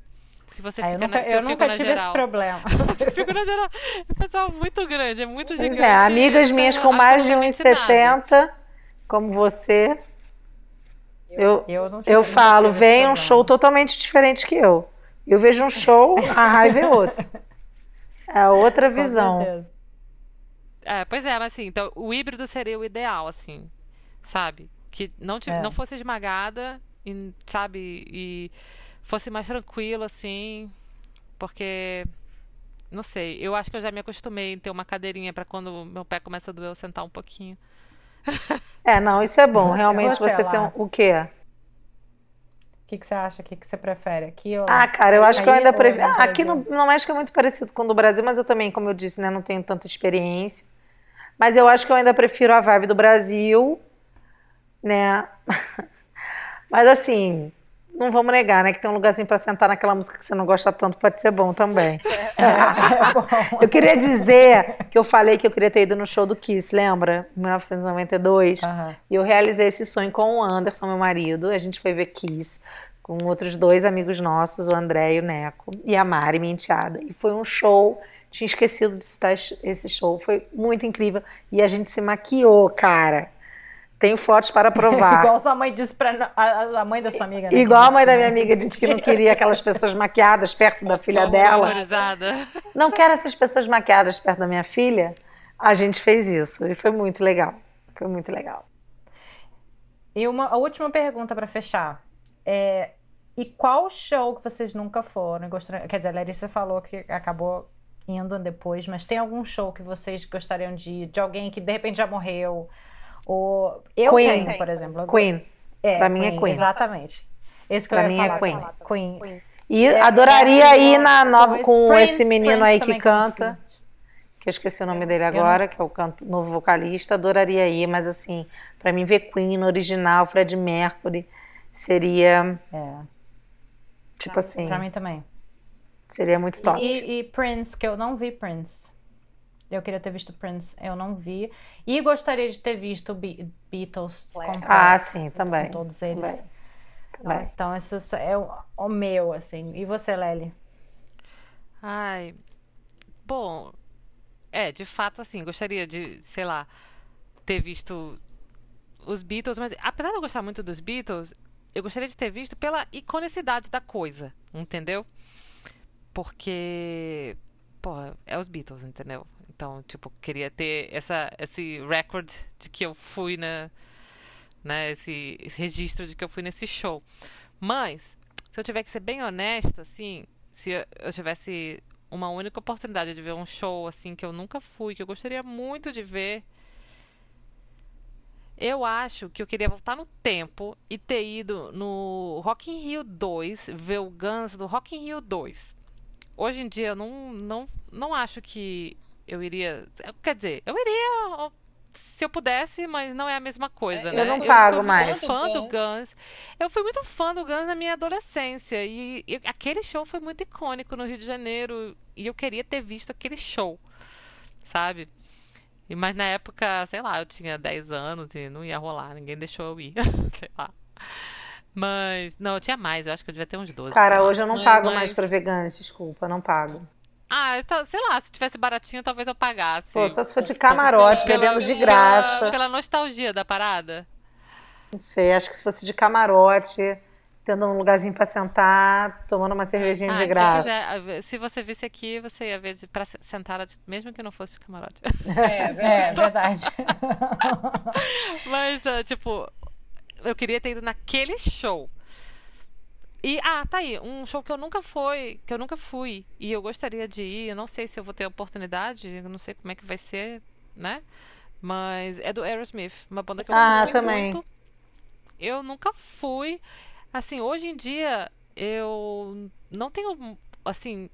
Se você ah, fica eu nunca, na, eu nunca tive geral. esse problema. você fica na geral. É pessoal muito grande, é muito pois gigante. É, amigas minhas com mais de 1,70, como você. Eu, eu, eu, eu falo, vem um show totalmente diferente que eu. Eu vejo um show, a raiva é outra. É outra visão. É, pois é, mas assim, então o híbrido seria o ideal, assim, sabe? Que não, é. não fosse esmagada, e, sabe? E fosse mais tranquilo, assim, porque. Não sei, eu acho que eu já me acostumei em ter uma cadeirinha para quando meu pé começa a doer eu sentar um pouquinho. É, não, isso é bom. Realmente você, você tem um, o quê? O que, que você acha? O que, que você prefere? Aqui ou Ah, cara, eu acho que eu ainda prefiro. Ah, aqui no, no México é muito parecido com o do Brasil, mas eu também, como eu disse, né, não tenho tanta experiência. Mas eu acho que eu ainda prefiro a vibe do Brasil, né? mas assim, não vamos negar, né? Que tem um lugarzinho para sentar naquela música que você não gosta tanto, pode ser bom também. É, é bom. Eu queria dizer que eu falei que eu queria ter ido no show do Kiss, lembra? Em 1992. Uhum. E eu realizei esse sonho com o Anderson, meu marido. A gente foi ver Kiss com outros dois amigos nossos, o André e o Neco, e a Mari, minha enteada. E foi um show tinha esquecido de citar esse show, foi muito incrível. E a gente se maquiou, cara. Tenho fotos para provar. Igual sua mãe disse para a, mãe da sua amiga. Né, Igual a mãe da minha amiga disse que não queria aquelas pessoas maquiadas perto da filha dela. Não quero essas pessoas maquiadas perto da minha filha. A gente fez isso e foi muito legal. Foi muito legal. E uma a última pergunta para fechar. É, e qual show que vocês nunca foram? Gostariam, quer dizer, a Larissa falou que acabou indo depois, mas tem algum show que vocês gostariam de ir? De alguém que de repente já morreu? O, eu Queen. tenho, por exemplo. Queen. É, pra mim é Queen. Exatamente. Esse que pra eu mim falar, é Queen. Queen. E é, adoraria é, ir na nova com Prince, esse menino Prince aí que canta. que eu esqueci o nome dele agora, que é o canto, novo vocalista, adoraria ir, mas assim, para mim ver Queen no original, Fred Mercury, seria. É. Tipo pra, assim. Pra mim também. Seria muito top. E, e, Prince, que eu não vi Prince. Eu queria ter visto Prince, eu não vi. E gostaria de ter visto Be Beatles completo. Ah, sim, também. Com todos eles. Também. também. Então, esse é o, o meu, assim. E você, Lely? Ai. Bom, é, de fato, assim, gostaria de, sei lá, ter visto os Beatles, mas apesar de eu gostar muito dos Beatles, eu gostaria de ter visto pela iconicidade da coisa, entendeu? Porque, pô, é os Beatles, entendeu? Então, tipo, queria ter essa, esse record de que eu fui na. Né, esse, esse registro de que eu fui nesse show. Mas, se eu tiver que ser bem honesta, assim, se eu, tivesse uma única oportunidade de ver um show assim que eu nunca fui, que eu gostaria muito de ver. Eu acho que eu queria voltar no tempo e ter ido no Rock in Rio 2, ver o Guns do Rock in Rio 2. Hoje em dia eu não, não, não acho que eu iria. Quer dizer, eu iria se eu pudesse, mas não é a mesma coisa, eu né? Eu não pago eu fui mais. Muito fã do Guns. Eu fui muito fã do Guns na minha adolescência e, e, aquele show foi muito icônico no Rio de Janeiro e eu queria ter visto aquele show, sabe? E, mas na época, sei lá, eu tinha 10 anos e não ia rolar, ninguém deixou eu ir, sei lá. Mas, não, eu tinha mais, eu acho que eu devia ter uns 12. Cara, hoje eu não pago mas... mais pra ver Guns, desculpa, não pago. Ah, sei lá, se tivesse baratinho, talvez eu pagasse. Pô, só se for de camarote, bebendo de graça. Pela, pela, nostalgia da parada. Não sei, acho que se fosse de camarote, tendo um lugarzinho pra sentar, tomando uma cervejinha ah, de graça. Quiser, se você visse aqui, você ia ver de, pra sentar, mesmo que não fosse de camarote. É, é verdade. Mas, uh, tipo, eu queria ter ido naquele show. E, ah, tá aí, um show que eu nunca fui, que eu nunca fui, e eu gostaria de ir, eu não sei se eu vou ter oportunidade, eu não sei como é que vai ser, né? Mas é do Aerosmith, uma banda que eu ah, gosto também. muito. Eu nunca fui. Assim, hoje em dia eu não tenho assim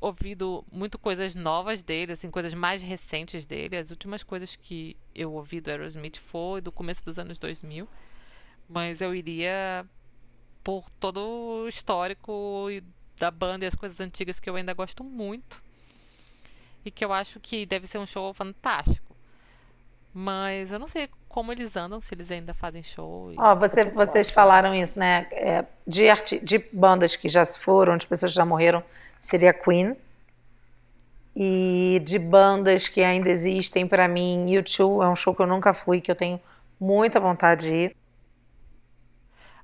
ouvido muito coisas novas dele, assim, coisas mais recentes dele. As últimas coisas que eu ouvi do Aerosmith foi do começo dos anos 2000. Mas eu iria por todo o histórico da banda e as coisas antigas que eu ainda gosto muito. E que eu acho que deve ser um show fantástico. Mas eu não sei como eles andam, se eles ainda fazem show. Ó, oh, você, vocês falaram isso, né? É, de, de bandas que já se foram, de pessoas que já morreram, seria Queen. E de bandas que ainda existem, para mim, U2 é um show que eu nunca fui, que eu tenho muita vontade de ir.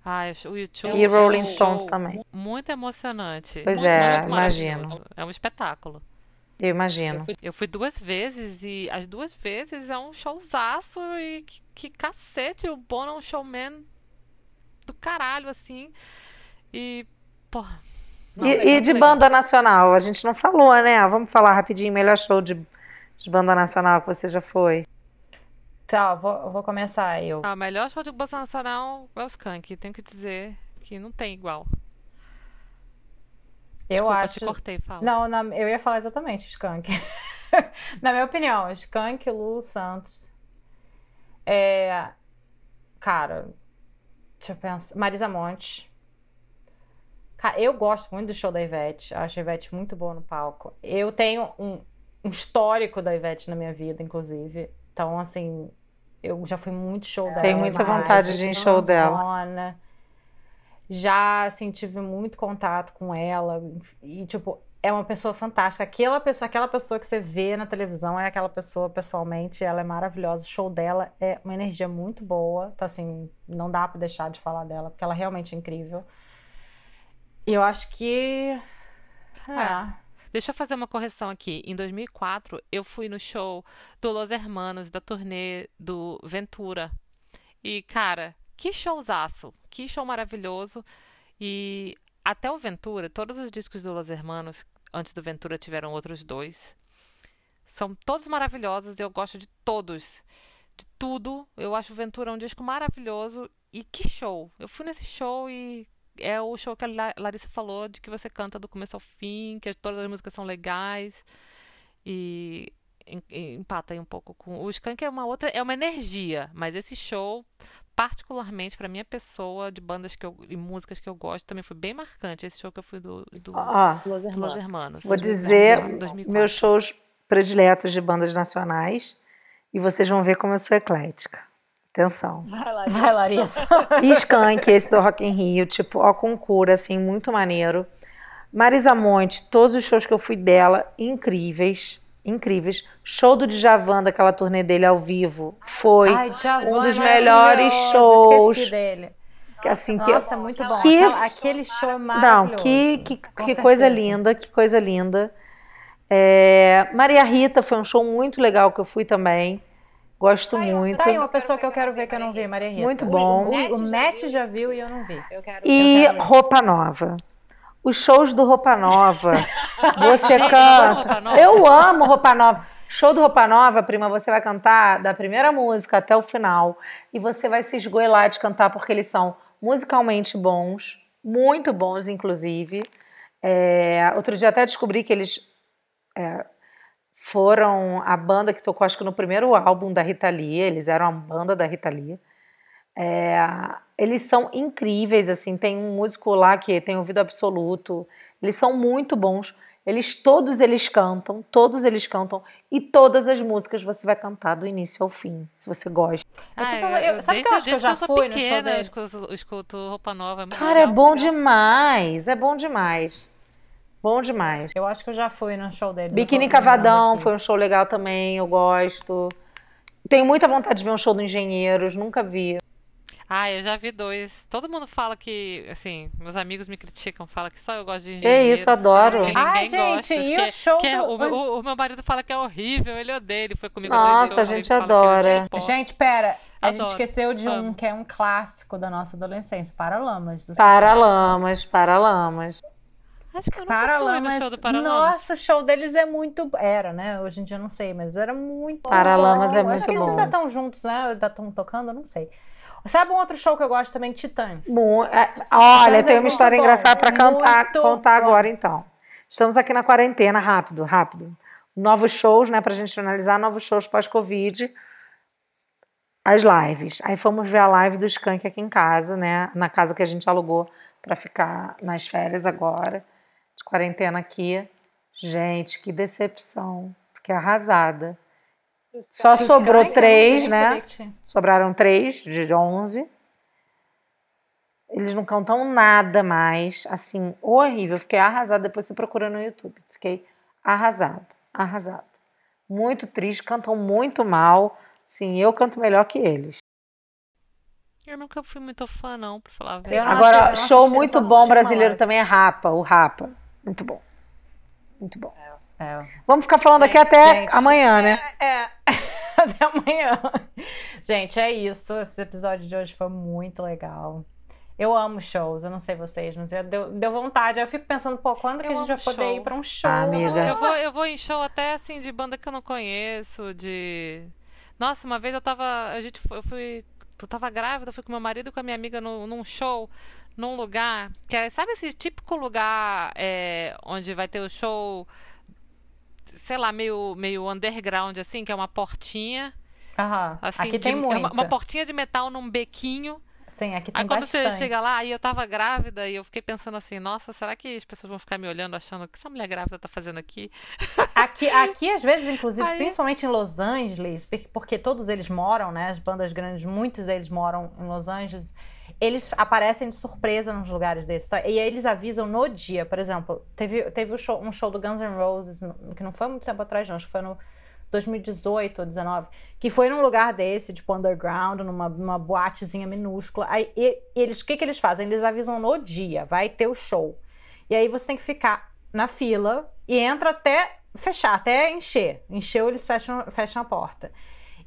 Ah, o YouTube. E Rolling Stones também. Muito emocionante. Pois muito, é, muito imagino. É um espetáculo. Eu imagino. Eu fui, eu fui, duas vezes e as duas vezes é um showzaço e que, que cacete. O Bono é um showman do caralho, assim. E, porra. Não, e, e de banda nacional? A gente não falou, né? Vamos falar rapidinho. Melhor show de, de banda nacional que você já foi. Tá, vou, vou começar eu. O melhor show de banda nacional é o Skank. Tenho que dizer que não tem igual. Eu Desculpa, acho. te cortei, fala. Não, na... eu ia falar exatamente Skank. na minha opinião, Skank, Lu Santos. É. Cara, deixa eu pensar. Marisa Monte. Cara, eu gosto muito do show da Ivete. Acho a Ivete muito boa no palco. Eu tenho um, um histórico da Ivete na minha vida, inclusive. Então, assim, eu já fui muito show dela. Tenho muita vontade de ir em show dela. Já, assim, tive muito contato com ela. E, tipo, é uma pessoa fantástica. Aquela pessoa, aquela pessoa que você vê na televisão é aquela pessoa pessoalmente. Ela é maravilhosa. O show dela é uma energia muito boa. Então, assim, não dá pra deixar de falar dela, porque ela realmente é incrível. E eu acho que. É. Ah. Deixa eu fazer uma correção aqui. Em 2004, eu fui no show do Los Hermanos, da turnê do Ventura. E, cara, que showzaço. Que show maravilhoso. E até o Ventura, todos os discos do Los Hermanos, antes do Ventura, tiveram outros dois. São todos maravilhosos e eu gosto de todos. De tudo. Eu acho o Ventura um disco maravilhoso. E que show! Eu fui nesse show e é o show que a Larissa falou, de que você canta do começo ao fim, que todas as músicas são legais. E empata aí um pouco com o Skank é uma outra, é uma energia, mas esse show particularmente para minha pessoa de bandas que eu e músicas que eu gosto também foi bem marcante esse show que eu fui do, do ah, Los, Hermanos. Los Hermanos. Vou dizer meus shows prediletos de bandas nacionais e vocês vão ver como eu sou eclética. Atenção. Vai, Larissa. Vai, Larissa. Skank, esse do Rock in Rio, tipo, ó, com cura, assim, muito maneiro. Marisa Monte, todos os shows que eu fui dela, incríveis incríveis. Show do Djavan, daquela turnê dele ao vivo, foi Ai, um dos melhores shows. dele. Que, assim, Nossa, que, é muito bom. Que, aquele show é maravilhoso. Não, que, que, que coisa linda, que coisa linda. É, Maria Rita foi um show muito legal que eu fui também. Gosto muito. Tá aí uma pessoa que eu quero ver que eu não vi, Maria Rita. Muito bom. O, Matt já viu e eu não vi. Eu quero, e eu quero Roupa Nova os shows do Roupa Nova. Você canta. Eu amo Roupa Nova. Show do Roupa Nova, prima, você vai cantar da primeira música até o final. E você vai se esgoelar de cantar, porque eles são musicalmente bons, muito bons, inclusive. É, outro dia até descobri que eles é, foram a banda que tocou, acho que no primeiro álbum da Rita Lee. Eles eram a banda da Rita Lee. É, eles são incríveis, assim, tem um músico lá que tem ouvido absoluto, eles são muito bons, eles todos eles cantam, todos eles cantam, e todas as músicas você vai cantar do início ao fim, se você gosta. Ah, eu, eu, sabe desde, que eu acho que eu já fui pequena, no show eu escuto, roupa nova. É Cara, legal, é bom legal. demais, é bom demais. Bom demais. Eu acho que eu já fui no show deles. Biquíni Cavadão foi um show legal também, eu gosto. Tenho muita vontade de ver um show do Engenheiros, nunca vi. Ah, eu já vi dois. Todo mundo fala que, assim, meus amigos me criticam, falam que só eu gosto de engenheiros. É isso, adoro. Que ah, gente, gosta, e que, o show que é, o, o, o, meu marido fala que é horrível, ele odeia, ele foi comigo Nossa, a gente adora. Gente, pera, a Adoro. gente esqueceu de um Amo. que é um clássico da nossa adolescência, Paralamas. Paralamas, Paralamas. Acho que eu Paralamas, fui no show do Paralamas. Nossa, o show deles é muito. Era, né? Hoje em dia eu não sei, mas era muito. Paralamas bom. é muito Acho que bom. Eles ainda estão juntos, né? Ainda estão tocando, eu não sei. Sabe um outro show que eu gosto também? Titãs. Bom, é, olha, tem é uma história bom, engraçada para cantar, contar bom. agora então. Estamos aqui na quarentena, rápido, rápido. Novos shows, né, pra gente analisar novos shows pós-Covid. As lives. Aí fomos ver a live do Skank aqui em casa, né, na casa que a gente alugou para ficar nas férias agora, quarentena aqui. Gente, que decepção. Fiquei arrasada. Só sobrou três, né? Sobraram três de onze. Eles não cantam nada mais. Assim, horrível. Fiquei arrasada. Depois você procura no YouTube. Fiquei arrasada, arrasada. Muito triste, cantam muito mal. Sim, eu canto melhor que eles. Eu nunca fui muito fã, não, pra falar a verdade. Agora, show muito bom brasileiro também é Rapa, o Rapa. Muito bom. Muito bom. É. Vamos ficar falando aqui até gente, amanhã, né? É, é. até amanhã. Gente, é isso. Esse episódio de hoje foi muito legal. Eu amo shows, eu não sei vocês, mas deu, deu vontade. Eu fico pensando, pô, quando que a gente vai poder show. ir pra um show? Ah, amiga. Eu vou, eu vou em show até assim de banda que eu não conheço, de. Nossa, uma vez eu tava. A gente eu fui. Tu tava grávida, eu fui com meu marido e com a minha amiga no, num show, num lugar. Que é, sabe esse típico lugar é, onde vai ter o show sei lá, meio, meio underground, assim, que é uma portinha. Aham. Assim, aqui de, tem muito. É uma, uma, portinha de metal num bequinho. Sim, aqui tem Aí quando bastante. você chega lá, aí eu tava grávida e eu fiquei pensando assim, nossa, será que as pessoas vão ficar me olhando achando o que essa mulher grávida tá fazendo aqui? Aqui, aqui às vezes, inclusive, aí... principalmente em Los Angeles, porque todos eles moram, né? As bandas grandes, muitos deles moram em Los Angeles eles aparecem de surpresa nos lugares desses. Tá? E aí eles avisam no dia. Por exemplo, teve, teve um, show, um show do Guns N' Roses, que não foi muito tempo atrás, não, acho que foi no 2018 ou 19, que foi num lugar desse, tipo underground, numa, numa boatezinha minúscula. Aí e, eles, o que, que eles fazem? Eles avisam no dia, vai ter o show. E aí você tem que ficar na fila e entra até fechar, até encher. Encheu, eles fecham, fecham a porta.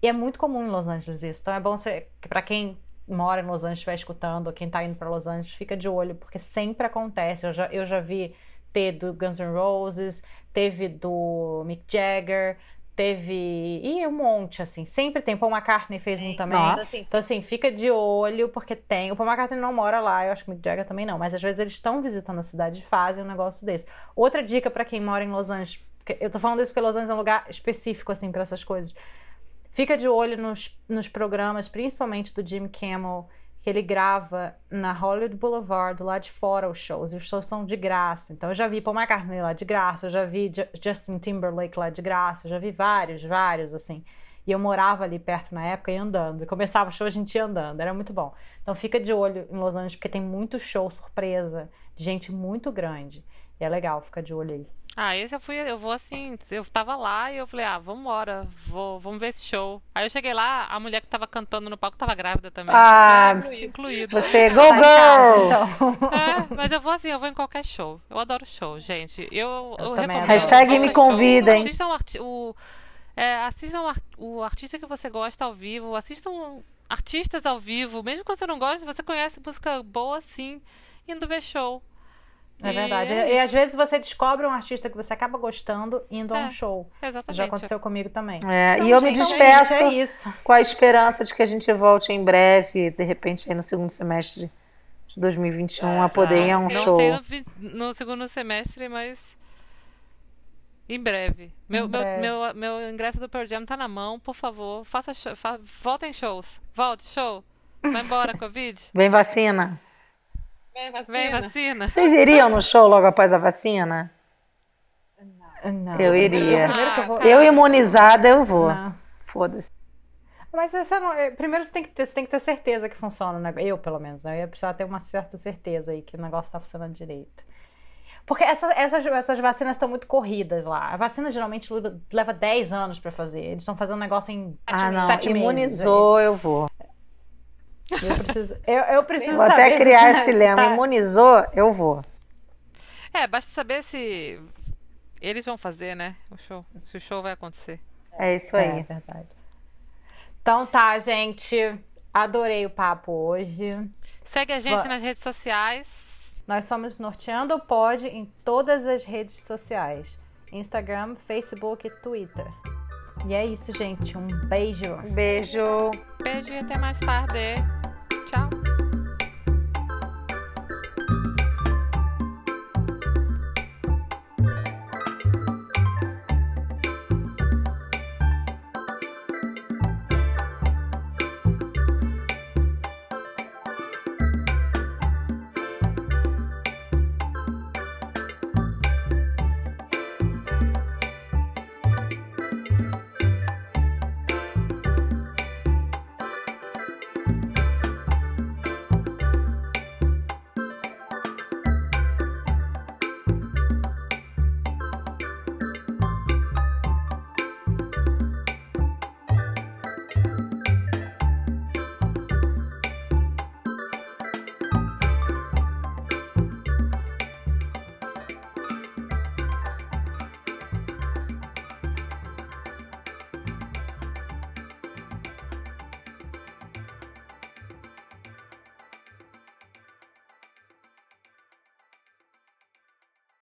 E é muito comum em Los Angeles isso. Então é bom você, para quem mora em Los Angeles estiver escutando, quem tá indo para Los Angeles, fica de olho, porque sempre acontece. Eu já, eu já vi ter do Guns N' Roses, teve do Mick Jagger, teve. e um monte, assim. Sempre tem. Paul McCartney fez um também. Nossa. Então, assim, fica de olho, porque tem. O Paul McCartney não mora lá, eu acho que o Mick Jagger também não, mas às vezes eles estão visitando a cidade e fazem um negócio desse. Outra dica para quem mora em Los Angeles Eu tô falando isso porque Los Angeles é um lugar específico, assim, para essas coisas. Fica de olho nos, nos programas, principalmente do Jim Kimmel, que ele grava na Hollywood Boulevard, do lado de fora, os shows. E os shows são de graça. Então, eu já vi Paul McCartney lá de graça, eu já vi Justin Timberlake lá de graça, eu já vi vários, vários, assim. E eu morava ali perto na época e andando. Começava o show, a gente ia andando. Era muito bom. Então fica de olho em Los Angeles, porque tem muito show surpresa de gente muito grande. E é legal, fica de olho aí. Ah, esse eu fui, eu vou assim, eu tava lá e eu falei, ah, vambora, vou, vamos ver esse show. Aí eu cheguei lá, a mulher que tava cantando no palco tava grávida também. Ah, incluído. Você é go girl! Então. É, mas eu vou assim, eu vou em qualquer show. Eu adoro show, gente. Eu, eu, eu recomendo. Hashtag me convida, hein? Assistam o, é, assistam o artista que você gosta ao vivo, assistam artistas ao vivo, mesmo que você não goste, você conhece música boa sim, indo ver show. É verdade. É e às vezes você descobre um artista que você acaba gostando indo é, a um show. Exatamente. Já aconteceu comigo também. É, então, e eu me despeço é com a esperança de que a gente volte em breve, de repente aí no segundo semestre de 2021, a poder ir a um não show. Não sei no, no segundo semestre, mas em breve. Meu, em breve. Meu, meu, meu ingresso do Pearl Jam tá na mão, por favor. Faça show, fa volta em shows. Volte, show. Vai embora, Covid. Vem vacina. Vem vacina. Vem vacina. Vocês iriam no show logo após a vacina? Não. Eu iria. Ah, eu, vou... eu, imunizada, eu vou. Foda-se. Mas você não, é, primeiro você tem, que ter, você tem que ter certeza que funciona. Né? Eu, pelo menos. Né? Eu ia precisar ter uma certa certeza aí que o negócio está funcionando direito. Porque essa, essas, essas vacinas estão muito corridas lá. A vacina geralmente leva 10 anos para fazer. Eles estão fazendo um negócio em ah, não. 7 meses. Imunizou, aí. eu vou. Eu preciso, eu, eu preciso vou até criar esse lema. Tá. Imunizou, eu vou. É, basta saber se eles vão fazer, né? O show. Se o show vai acontecer. É isso aí. É verdade. Então tá, gente. Adorei o papo hoje. Segue a gente nas redes sociais. Nós somos Norteando o Pod em todas as redes sociais: Instagram, Facebook e Twitter. E é isso, gente. Um beijo. Beijo. Beijo e até mais tarde. Tchau!